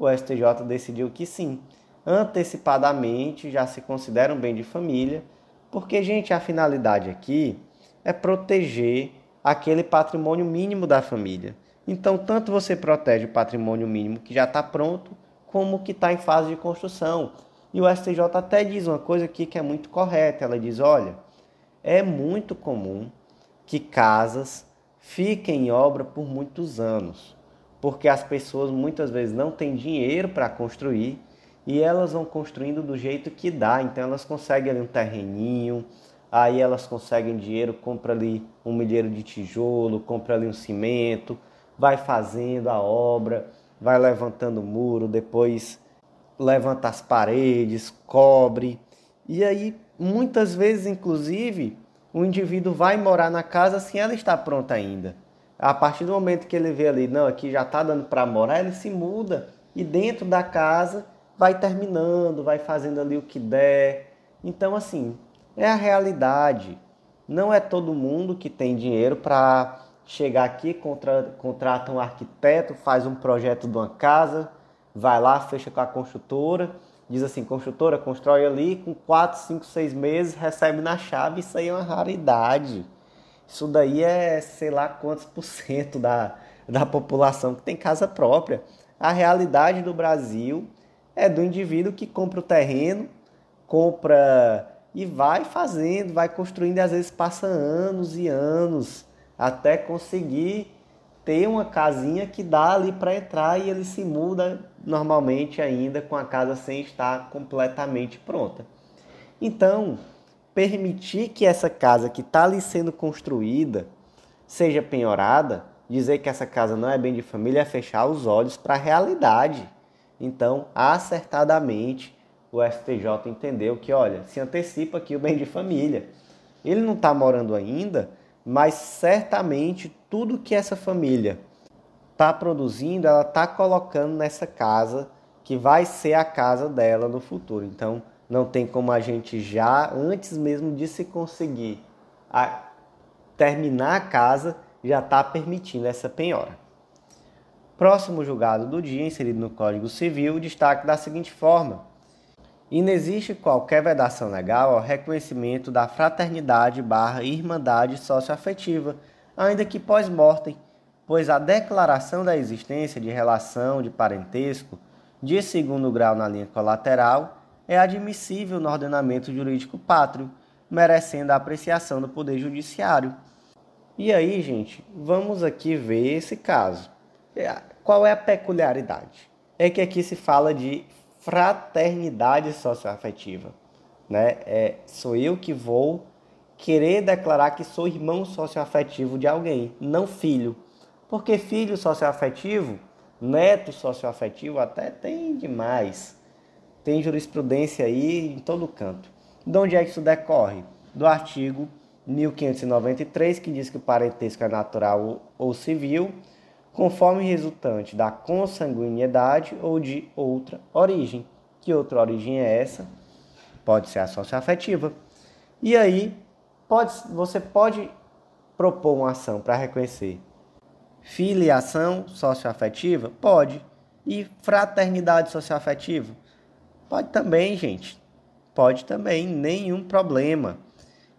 o STJ decidiu que sim, antecipadamente já se considera um bem de família, porque, gente, a finalidade aqui é proteger aquele patrimônio mínimo da família. Então, tanto você protege o patrimônio mínimo que já está pronto, como o que está em fase de construção. E o STJ até diz uma coisa aqui que é muito correta. Ela diz: olha, é muito comum que casas fiquem em obra por muitos anos porque as pessoas muitas vezes não têm dinheiro para construir e elas vão construindo do jeito que dá. Então elas conseguem ali um terreninho, aí elas conseguem dinheiro, compra ali um milheiro de tijolo, compra ali um cimento, vai fazendo a obra, vai levantando o muro, depois levanta as paredes, cobre. E aí muitas vezes, inclusive, o indivíduo vai morar na casa sem ela estar pronta ainda. A partir do momento que ele vê ali, não, aqui já está dando para morar, ele se muda e dentro da casa vai terminando, vai fazendo ali o que der. Então, assim, é a realidade. Não é todo mundo que tem dinheiro para chegar aqui, contra, contrata um arquiteto, faz um projeto de uma casa, vai lá, fecha com a construtora, diz assim, construtora, constrói ali, com 4, 5, 6 meses, recebe na chave, isso aí é uma raridade. Isso daí é sei lá quantos por cento da, da população que tem casa própria. A realidade do Brasil é do indivíduo que compra o terreno, compra e vai fazendo, vai construindo e às vezes passa anos e anos até conseguir ter uma casinha que dá ali para entrar e ele se muda normalmente ainda com a casa sem estar completamente pronta. Então, permitir que essa casa que está ali sendo construída seja penhorada, dizer que essa casa não é bem de família é fechar os olhos para a realidade. Então, acertadamente, o STJ entendeu que, olha, se antecipa aqui o bem de família. Ele não está morando ainda, mas certamente tudo que essa família está produzindo, ela está colocando nessa casa que vai ser a casa dela no futuro. Então, não tem como a gente já, antes mesmo de se conseguir a, terminar a casa, já está permitindo essa penhora. Próximo julgado do dia, inserido no Código Civil, destaque da seguinte forma: Inexiste qualquer vedação legal ao reconhecimento da fraternidade barra irmandade socioafetiva, ainda que pós-mortem, pois a declaração da existência de relação de parentesco de segundo grau na linha colateral é admissível no ordenamento jurídico pátrio, merecendo a apreciação do Poder Judiciário. E aí, gente, vamos aqui ver esse caso. É, qual é a peculiaridade? É que aqui se fala de fraternidade socioafetiva. Né? É, sou eu que vou querer declarar que sou irmão socioafetivo de alguém, não filho. Porque filho socioafetivo, neto socioafetivo até tem demais. Tem jurisprudência aí em todo canto. De onde é que isso decorre? Do artigo 1593, que diz que o parentesco é natural ou civil, conforme resultante da consanguinidade ou de outra origem. Que outra origem é essa? Pode ser a socioafetiva. E aí, pode, você pode propor uma ação para reconhecer filiação socioafetiva? Pode. E fraternidade socioafetiva? Pode também, gente. Pode também, nenhum problema.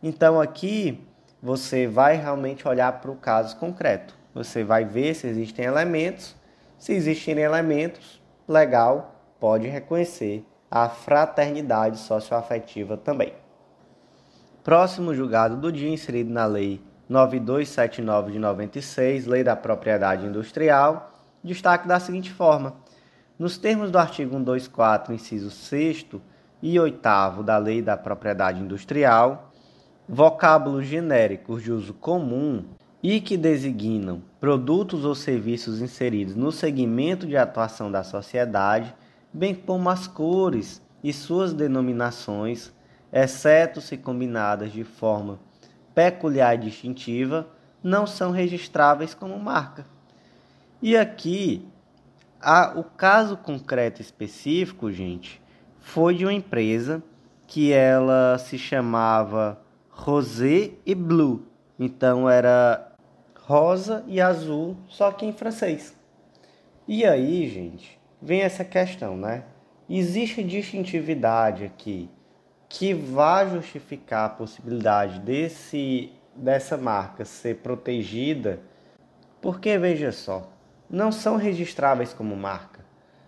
Então aqui você vai realmente olhar para o caso concreto. Você vai ver se existem elementos. Se existirem elementos, legal, pode reconhecer a fraternidade socioafetiva também. Próximo julgado do dia inserido na Lei 9279 de 96, Lei da Propriedade Industrial, destaque da seguinte forma: nos termos do artigo 124, inciso 6 e 8 da Lei da Propriedade Industrial, vocábulos genéricos de uso comum e que designam produtos ou serviços inseridos no segmento de atuação da sociedade, bem como as cores e suas denominações, exceto se combinadas de forma peculiar e distintiva, não são registráveis como marca. E aqui, a, o caso concreto específico, gente, foi de uma empresa que ela se chamava Rosé e Blue. Então era rosa e azul, só que em francês. E aí, gente, vem essa questão, né? Existe distintividade aqui que vai justificar a possibilidade desse dessa marca ser protegida, porque veja só, não são registráveis como marca.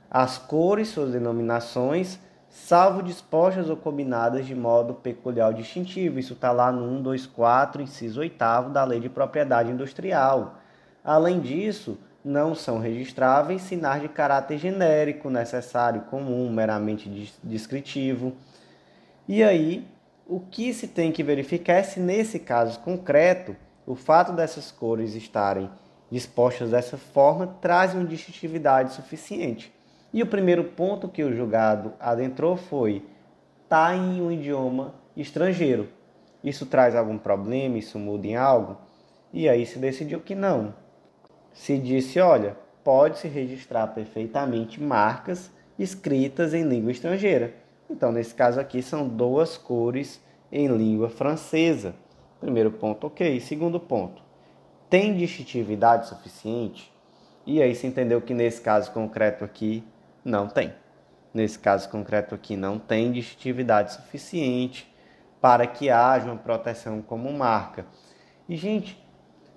As cores, suas denominações, salvo dispostas ou combinadas de modo peculiar ou distintivo. Isso está lá no 124, inciso 8 da Lei de Propriedade Industrial. Além disso, não são registráveis sinais de caráter genérico, necessário, comum, meramente descritivo. E aí, o que se tem que verificar é se nesse caso concreto, o fato dessas cores estarem dispostas dessa forma traz uma distintividade suficiente. E o primeiro ponto que o julgado adentrou foi: está em um idioma estrangeiro. Isso traz algum problema? Isso muda em algo? E aí se decidiu que não. Se disse: olha, pode-se registrar perfeitamente marcas escritas em língua estrangeira. Então, nesse caso aqui, são duas cores em língua francesa. Primeiro ponto, ok. Segundo ponto, tem distintividade suficiente? E aí se entendeu que nesse caso concreto aqui, não tem. Nesse caso concreto aqui, não tem distintividade suficiente para que haja uma proteção como marca. E, gente,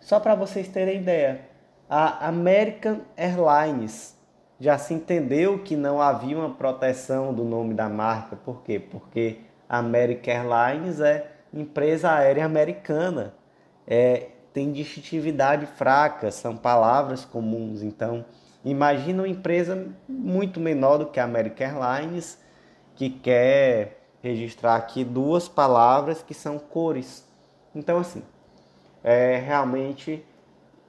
só para vocês terem ideia, a American Airlines já se entendeu que não havia uma proteção do nome da marca. Por quê? Porque a American Airlines é empresa aérea americana. É, tem distintividade fraca, são palavras comuns. Então, imagina uma empresa muito menor do que a American Airlines que quer registrar aqui duas palavras que são cores. Então, assim, é realmente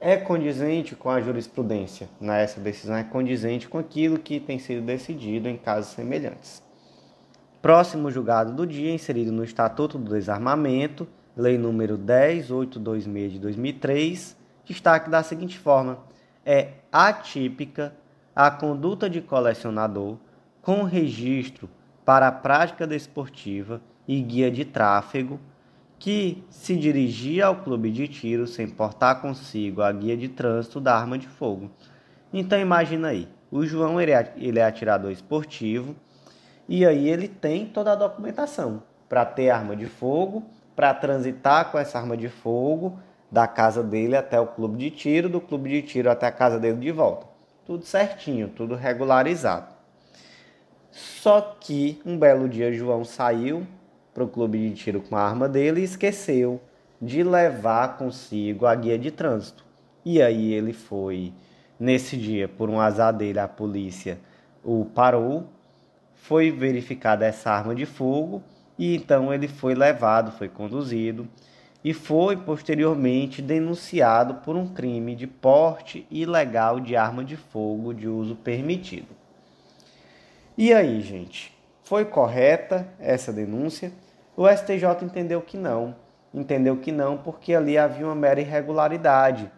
é condizente com a jurisprudência. Né? Essa decisão é condizente com aquilo que tem sido decidido em casos semelhantes. Próximo julgado do dia, inserido no Estatuto do Desarmamento, Lei número 10826 de 2003, destaque da seguinte forma: é atípica a conduta de colecionador com registro para a prática desportiva e guia de tráfego que se dirigia ao clube de tiro sem portar consigo a guia de trânsito da arma de fogo. Então imagina aí, o João ele é, é atirador esportivo e aí ele tem toda a documentação para ter arma de fogo, para transitar com essa arma de fogo da casa dele até o clube de tiro, do clube de tiro até a casa dele de volta. Tudo certinho, tudo regularizado. Só que um belo dia João saiu para o clube de tiro com a arma dele e esqueceu de levar consigo a guia de trânsito. E aí ele foi, nesse dia, por um azar dele, a polícia o parou, foi verificada essa arma de fogo e então ele foi levado, foi conduzido e foi posteriormente denunciado por um crime de porte ilegal de arma de fogo de uso permitido. E aí, gente, foi correta essa denúncia? O STJ entendeu que não. Entendeu que não porque ali havia uma mera irregularidade.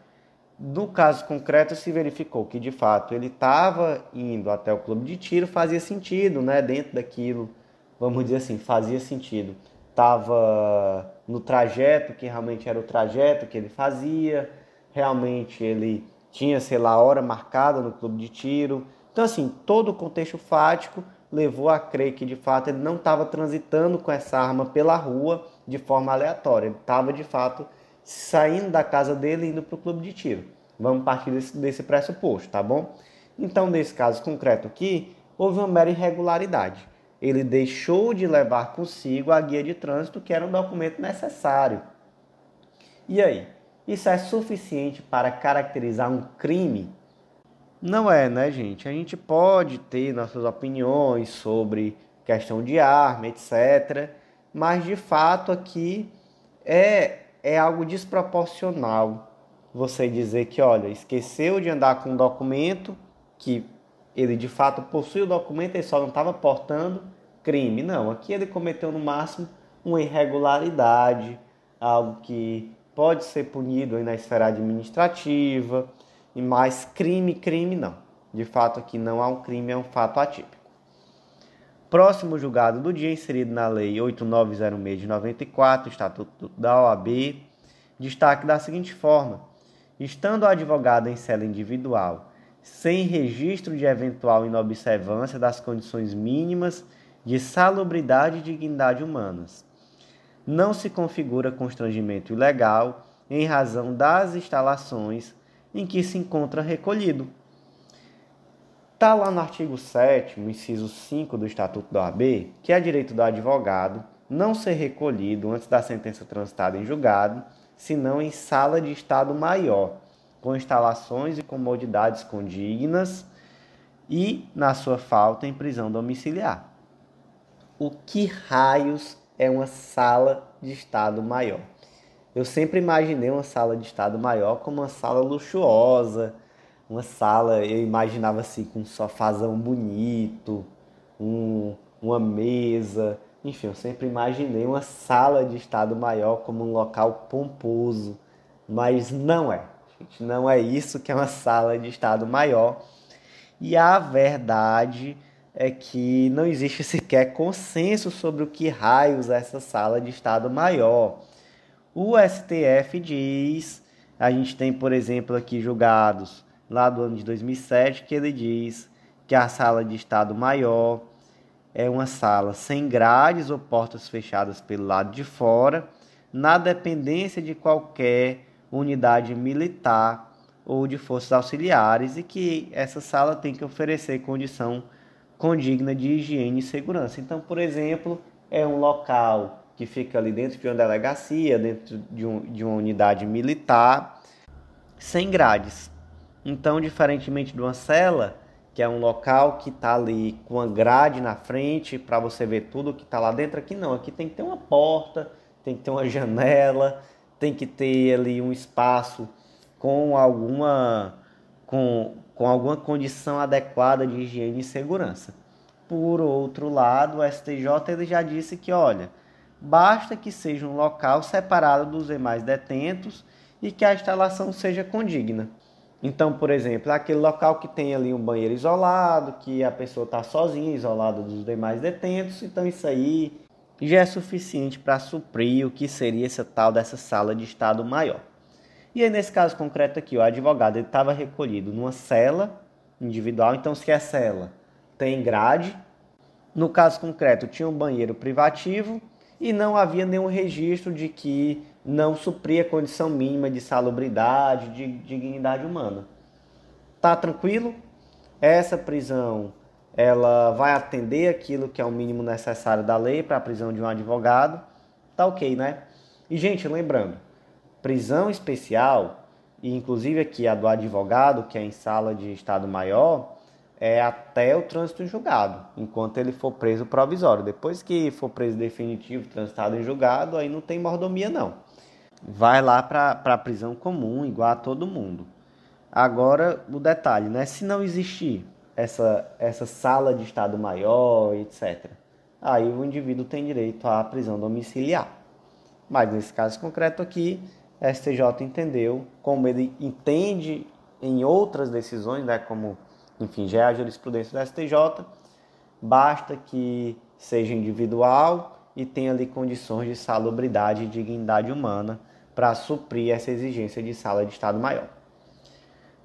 No caso concreto, se verificou que de fato ele estava indo até o clube de tiro, fazia sentido, né? Dentro daquilo, vamos dizer assim, fazia sentido estava no trajeto, que realmente era o trajeto que ele fazia, realmente ele tinha, sei lá, hora marcada no clube de tiro. Então, assim, todo o contexto fático levou a crer que de fato ele não estava transitando com essa arma pela rua de forma aleatória. Ele estava de fato saindo da casa dele e indo para o clube de tiro. Vamos partir desse, desse pressuposto, tá bom? Então, nesse caso concreto aqui, houve uma mera irregularidade ele deixou de levar consigo a guia de trânsito, que era um documento necessário. E aí? Isso é suficiente para caracterizar um crime? Não é, né, gente? A gente pode ter nossas opiniões sobre questão de arma, etc. Mas de fato aqui é, é algo desproporcional você dizer que, olha, esqueceu de andar com um documento que ele de fato possui o documento, ele só não estava portando crime. Não, aqui ele cometeu no máximo uma irregularidade, algo que pode ser punido na esfera administrativa, e mais crime, crime não. De fato, aqui não há um crime, é um fato atípico. Próximo julgado do dia, inserido na Lei 8906 de 94, Estatuto da OAB, destaque da seguinte forma: estando o advogado em cela individual sem registro de eventual inobservância das condições mínimas de salubridade e dignidade humanas. Não se configura constrangimento ilegal em razão das instalações em que se encontra recolhido. Está lá no artigo 7, inciso 5 do Estatuto da OAB, que é direito do advogado não ser recolhido antes da sentença transitada em julgado, senão em sala de estado maior, com instalações e comodidades condignas e, na sua falta, em prisão domiciliar. O que raios é uma sala de estado maior? Eu sempre imaginei uma sala de estado maior como uma sala luxuosa, uma sala, eu imaginava assim, com um sofazão bonito, um, uma mesa, enfim, eu sempre imaginei uma sala de estado maior como um local pomposo, mas não é. Gente, não é isso que é uma sala de estado maior. E a verdade é que não existe sequer consenso sobre o que raios é essa sala de estado maior. O STF diz, a gente tem, por exemplo, aqui julgados lá do ano de 2007, que ele diz que a sala de estado maior é uma sala sem grades ou portas fechadas pelo lado de fora, na dependência de qualquer unidade militar ou de forças auxiliares e que essa sala tem que oferecer condição condigna de higiene e segurança. Então, por exemplo, é um local que fica ali dentro de uma delegacia, dentro de, um, de uma unidade militar, sem grades. Então, diferentemente de uma cela, que é um local que está ali com uma grade na frente para você ver tudo que está lá dentro, aqui não. Aqui tem que ter uma porta, tem que ter uma janela, tem que ter ali um espaço com alguma com, com alguma condição adequada de higiene e segurança. Por outro lado, o STJ ele já disse que, olha, basta que seja um local separado dos demais detentos e que a instalação seja condigna. Então, por exemplo, aquele local que tem ali um banheiro isolado, que a pessoa está sozinha, isolada dos demais detentos, então isso aí já é suficiente para suprir o que seria essa tal dessa sala de estado maior. E aí, nesse caso concreto aqui, o advogado estava recolhido numa cela individual, então se é cela tem grade, no caso concreto tinha um banheiro privativo e não havia nenhum registro de que não supria a condição mínima de salubridade, de dignidade humana. Tá tranquilo? Essa prisão ela vai atender aquilo que é o mínimo necessário da lei para a prisão de um advogado, tá ok, né? E, gente, lembrando, prisão especial, e inclusive aqui a do advogado, que é em sala de estado maior, é até o trânsito em julgado, enquanto ele for preso provisório. Depois que for preso definitivo, transitado em julgado, aí não tem mordomia não. Vai lá para a prisão comum, igual a todo mundo. Agora, o detalhe, né? Se não existir essa, essa sala de estado maior, etc., aí o indivíduo tem direito à prisão domiciliar. Mas nesse caso concreto aqui, STJ entendeu, como ele entende em outras decisões, né, como, enfim, já é a jurisprudência da STJ, basta que seja individual e tenha ali condições de salubridade e dignidade humana para suprir essa exigência de sala de Estado maior.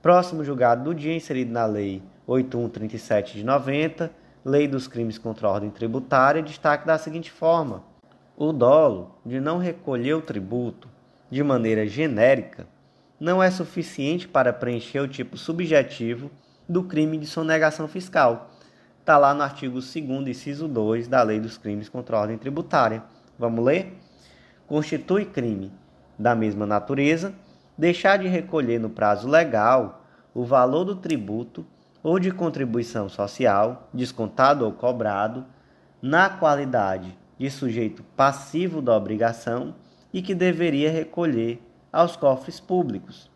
Próximo julgado do dia, inserido na Lei 8137 de 90, Lei dos Crimes contra a Ordem Tributária, destaque da seguinte forma: o dolo de não recolher o tributo de maneira genérica não é suficiente para preencher o tipo subjetivo do crime de sonegação fiscal. Está lá no artigo 2 inciso 2 da Lei dos Crimes contra a Ordem Tributária. Vamos ler? Constitui crime da mesma natureza deixar de recolher no prazo legal o valor do tributo ou de contribuição social, descontado ou cobrado, na qualidade de sujeito passivo da obrigação e que deveria recolher aos cofres públicos.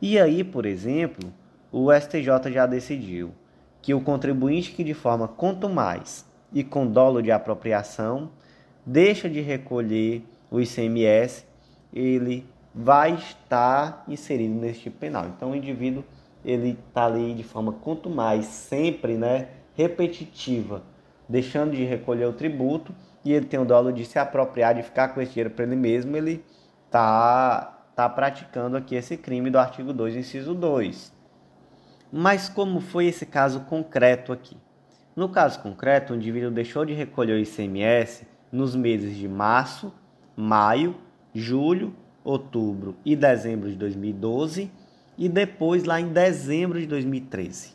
E aí, por exemplo, o STJ já decidiu que o contribuinte que de forma contumaz e com dolo de apropriação deixa de recolher o ICMS, ele vai estar inserido nesse tipo penal. Então o indivíduo ele está ali de forma contumaz, sempre, né, repetitiva, deixando de recolher o tributo e ele tem o dolo de se apropriar, de ficar com esse dinheiro para ele mesmo, ele está tá praticando aqui esse crime do artigo 2, inciso 2. Mas como foi esse caso concreto aqui? No caso concreto, o indivíduo deixou de recolher o ICMS nos meses de março, maio, julho, outubro e dezembro de 2012 e depois lá em dezembro de 2013.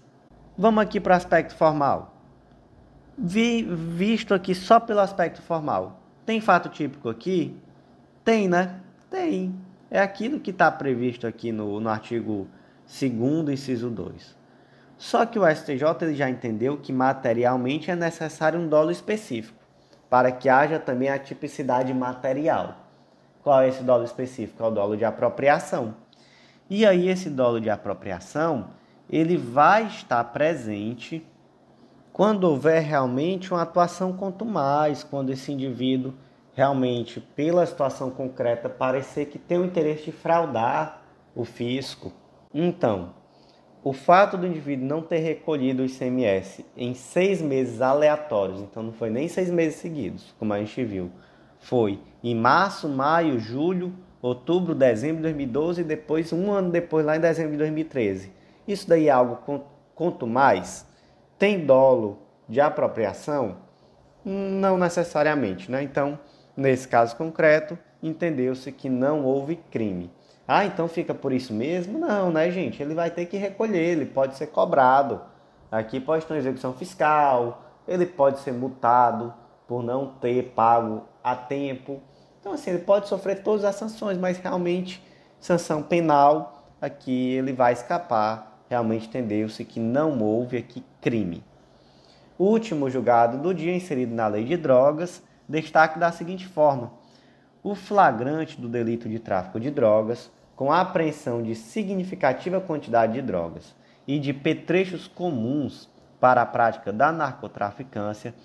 Vamos aqui para o aspecto formal vi, visto aqui só pelo aspecto formal. Tem fato típico aqui? Tem, né? Tem. É aquilo que está previsto aqui no, no artigo 2 inciso 2. Só que o STJ já entendeu que materialmente é necessário um dolo específico, para que haja também a tipicidade material. Qual é esse dolo específico? É o dolo de apropriação. E aí esse dolo de apropriação, ele vai estar presente quando houver realmente uma atuação quanto mais, quando esse indivíduo realmente, pela situação concreta, parecer que tem o interesse de fraudar o fisco. Então, o fato do indivíduo não ter recolhido o ICMS em seis meses aleatórios, então não foi nem seis meses seguidos, como a gente viu, foi em março, maio, julho, outubro, dezembro de 2012 e depois, um ano depois, lá em dezembro de 2013. Isso daí é algo quanto mais tem dolo de apropriação? Não necessariamente, né? Então, nesse caso concreto, entendeu-se que não houve crime. Ah, então fica por isso mesmo? Não, né, gente? Ele vai ter que recolher, ele pode ser cobrado. Aqui pode ter uma execução fiscal, ele pode ser multado por não ter pago a tempo. Então, assim, ele pode sofrer todas as sanções, mas realmente, sanção penal, aqui ele vai escapar realmente entendeu-se que não houve aqui crime. O último julgado do dia inserido na lei de drogas destaque da seguinte forma: o flagrante do delito de tráfico de drogas, com a apreensão de significativa quantidade de drogas e de petrechos comuns para a prática da narcotraficância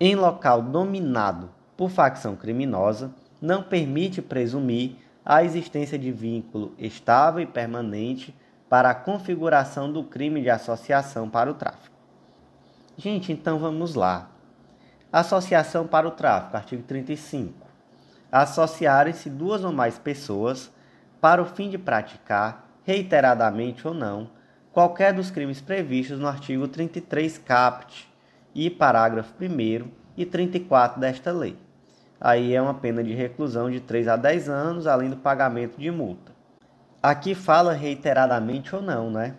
em local dominado por facção criminosa, não permite presumir a existência de vínculo estável e permanente para a configuração do crime de associação para o tráfico. Gente, então vamos lá. Associação para o tráfico, artigo 35. Associarem-se duas ou mais pessoas para o fim de praticar, reiteradamente ou não, qualquer dos crimes previstos no artigo 33 caput e parágrafo 1 e 34 desta lei. Aí é uma pena de reclusão de 3 a 10 anos, além do pagamento de multa. Aqui fala reiteradamente ou não, né?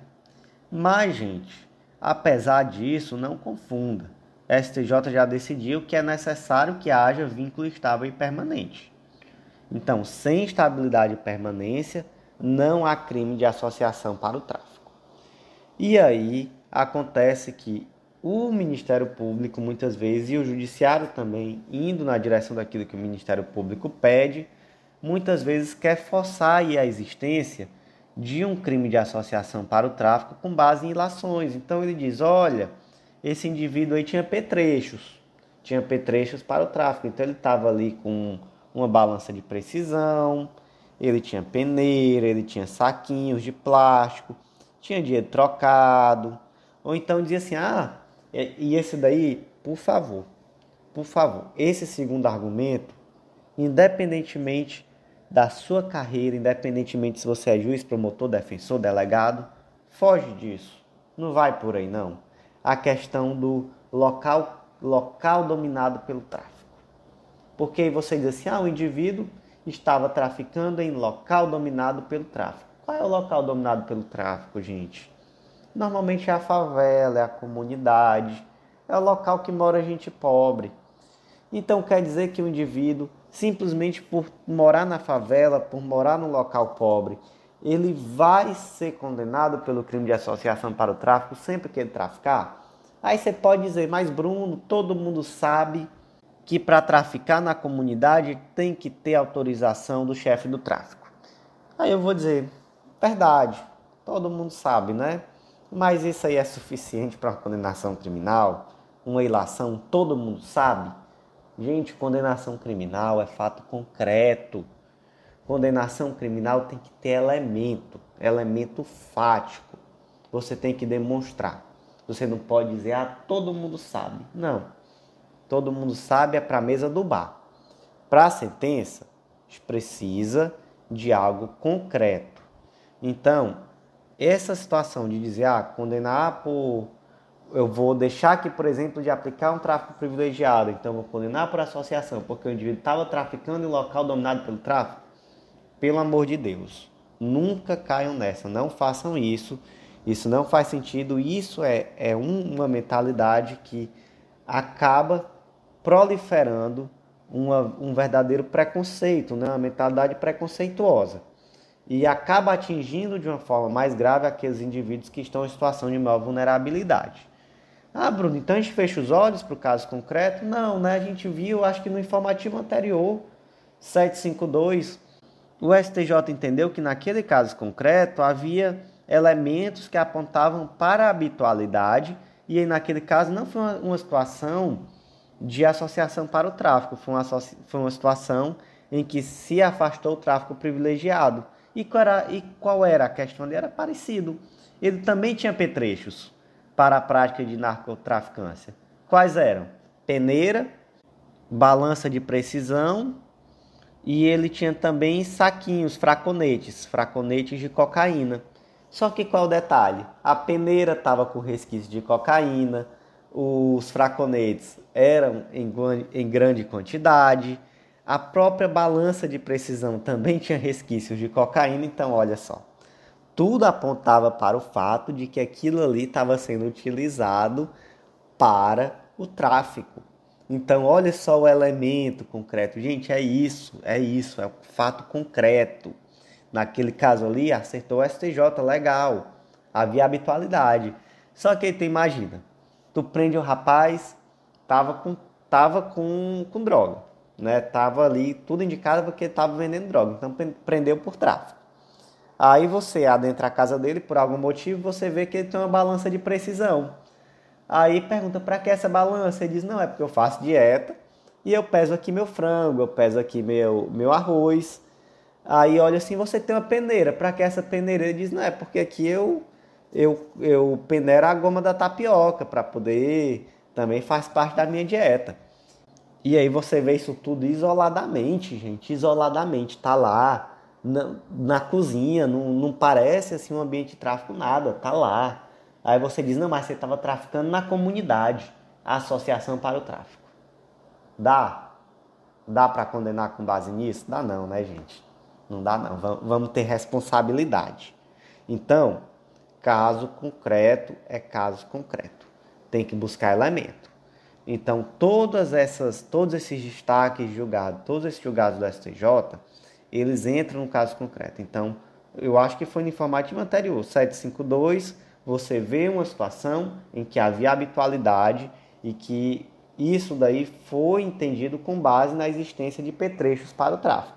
Mas, gente, Apesar disso, não confunda. STJ já decidiu que é necessário que haja vínculo estável e permanente. Então, sem estabilidade e permanência, não há crime de associação para o tráfico. E aí acontece que o Ministério Público, muitas vezes, e o Judiciário também, indo na direção daquilo que o Ministério Público pede, muitas vezes quer forçar a existência de um crime de associação para o tráfico com base em ilações. Então ele diz: olha, esse indivíduo aí tinha petrechos, tinha petrechos para o tráfico. Então ele estava ali com uma balança de precisão, ele tinha peneira, ele tinha saquinhos de plástico, tinha dinheiro trocado. Ou então dizia assim: ah, e esse daí, por favor, por favor, esse segundo argumento, independentemente da sua carreira, independentemente se você é juiz, promotor, defensor, delegado, foge disso. Não vai por aí não. A questão do local local dominado pelo tráfico. Porque você diz assim: "Ah, o indivíduo estava traficando em local dominado pelo tráfico". Qual é o local dominado pelo tráfico, gente? Normalmente é a favela, é a comunidade, é o local que mora gente pobre. Então quer dizer que o indivíduo simplesmente por morar na favela, por morar num local pobre, ele vai ser condenado pelo crime de associação para o tráfico sempre que ele traficar? Aí você pode dizer, mas Bruno, todo mundo sabe que para traficar na comunidade tem que ter autorização do chefe do tráfico. Aí eu vou dizer, verdade, todo mundo sabe, né? Mas isso aí é suficiente para uma condenação criminal? Uma ilação, todo mundo sabe? Gente, condenação criminal é fato concreto. Condenação criminal tem que ter elemento, elemento fático. Você tem que demonstrar. Você não pode dizer, ah, todo mundo sabe. Não. Todo mundo sabe é para a mesa do bar. Para a sentença, precisa de algo concreto. Então, essa situação de dizer, ah, condenar por eu vou deixar aqui, por exemplo, de aplicar um tráfico privilegiado, então vou condenar por associação, porque o indivíduo estava traficando em local dominado pelo tráfico. Pelo amor de Deus, nunca caiam nessa, não façam isso. Isso não faz sentido. Isso é, é uma mentalidade que acaba proliferando uma, um verdadeiro preconceito, né? uma mentalidade preconceituosa. E acaba atingindo de uma forma mais grave aqueles indivíduos que estão em situação de maior vulnerabilidade. Ah, Bruno, então a gente fecha os olhos para o caso concreto? Não, né? A gente viu, acho que no informativo anterior, 752, o STJ entendeu que naquele caso concreto havia elementos que apontavam para a habitualidade e aí naquele caso não foi uma, uma situação de associação para o tráfico, foi uma, foi uma situação em que se afastou o tráfico privilegiado. E qual, era, e qual era a questão ali? Era parecido. Ele também tinha petrechos para a prática de narcotraficância. Quais eram? Peneira, balança de precisão e ele tinha também saquinhos, fraconetes, fraconetes de cocaína. Só que qual o detalhe? A peneira estava com resquício de cocaína, os fraconetes eram em, grande quantidade, a própria balança de precisão também <laughs> tinha resquícios de cocaína, então olha só tudo apontava para o fato de que aquilo ali estava sendo utilizado para o tráfico. Então, olha só o elemento concreto. Gente, é isso, é isso, é o fato concreto. Naquele caso ali, acertou o STJ, legal. Havia habitualidade. Só que tu imagina, tu prende o rapaz, tava com, tava com, com droga, né? Tava ali, tudo indicado porque tava vendendo droga. Então, prendeu por tráfico. Aí você adentra a casa dele, por algum motivo, você vê que ele tem uma balança de precisão. Aí pergunta para que essa balança? Ele diz: Não, é porque eu faço dieta e eu peso aqui meu frango, eu peso aqui meu, meu arroz. Aí olha assim: Você tem uma peneira, para que essa peneira? Ele diz: Não, é porque aqui eu, eu, eu peneiro a goma da tapioca para poder. Também faz parte da minha dieta. E aí você vê isso tudo isoladamente, gente, isoladamente. Tá lá na, na cozinha, não, não parece assim um ambiente de tráfico nada, tá lá. Aí você diz, não, mas você estava traficando na comunidade, a associação para o tráfico. Dá? Dá para condenar com base nisso? Dá não, né, gente? Não dá não. Vamos ter responsabilidade. Então, caso concreto é caso concreto. Tem que buscar elemento. Então, todas essas, todos esses destaques julgados, todos esses julgados do STJ, eles entram no caso concreto. Então, eu acho que foi no informativo anterior, 752, você vê uma situação em que havia habitualidade e que isso daí foi entendido com base na existência de petrechos para o tráfego.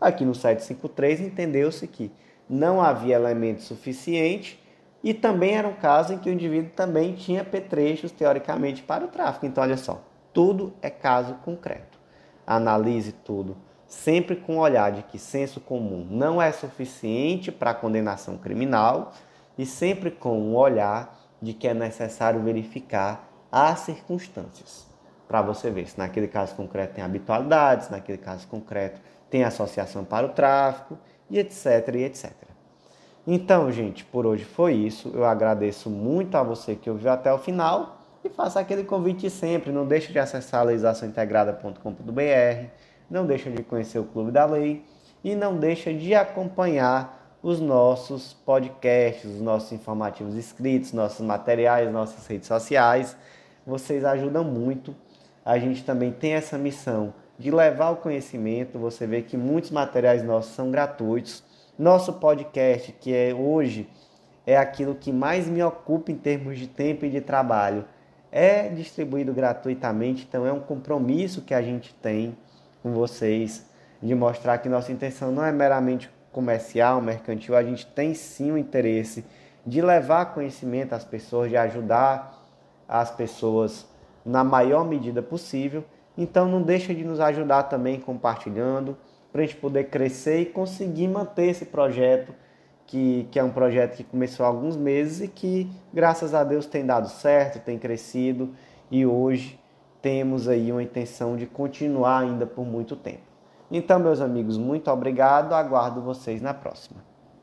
Aqui no 753 entendeu-se que não havia elemento suficiente e também era um caso em que o indivíduo também tinha petrechos teoricamente para o tráfico. Então, olha só, tudo é caso concreto. Analise tudo, sempre com o olhar de que senso comum não é suficiente para a condenação criminal e sempre com o olhar de que é necessário verificar as circunstâncias para você ver se naquele caso concreto tem habitualidades, naquele caso concreto tem associação para o tráfico e etc e etc. Então, gente, por hoje foi isso. Eu agradeço muito a você que ouviu até o final e faça aquele convite sempre. Não deixe de acessar legislaçãointegrada.com.br, não deixe de conhecer o Clube da Lei e não deixe de acompanhar os nossos podcasts, os nossos informativos escritos, nossos materiais, nossas redes sociais. Vocês ajudam muito. A gente também tem essa missão de levar o conhecimento. Você vê que muitos materiais nossos são gratuitos. Nosso podcast, que é hoje é aquilo que mais me ocupa em termos de tempo e de trabalho, é distribuído gratuitamente, então é um compromisso que a gente tem com vocês de mostrar que nossa intenção não é meramente comercial, mercantil, a gente tem sim o interesse de levar conhecimento às pessoas, de ajudar as pessoas na maior medida possível. Então não deixa de nos ajudar também compartilhando, para a gente poder crescer e conseguir manter esse projeto, que, que é um projeto que começou há alguns meses e que, graças a Deus, tem dado certo, tem crescido e hoje temos aí uma intenção de continuar ainda por muito tempo. Então, meus amigos, muito obrigado, aguardo vocês na próxima.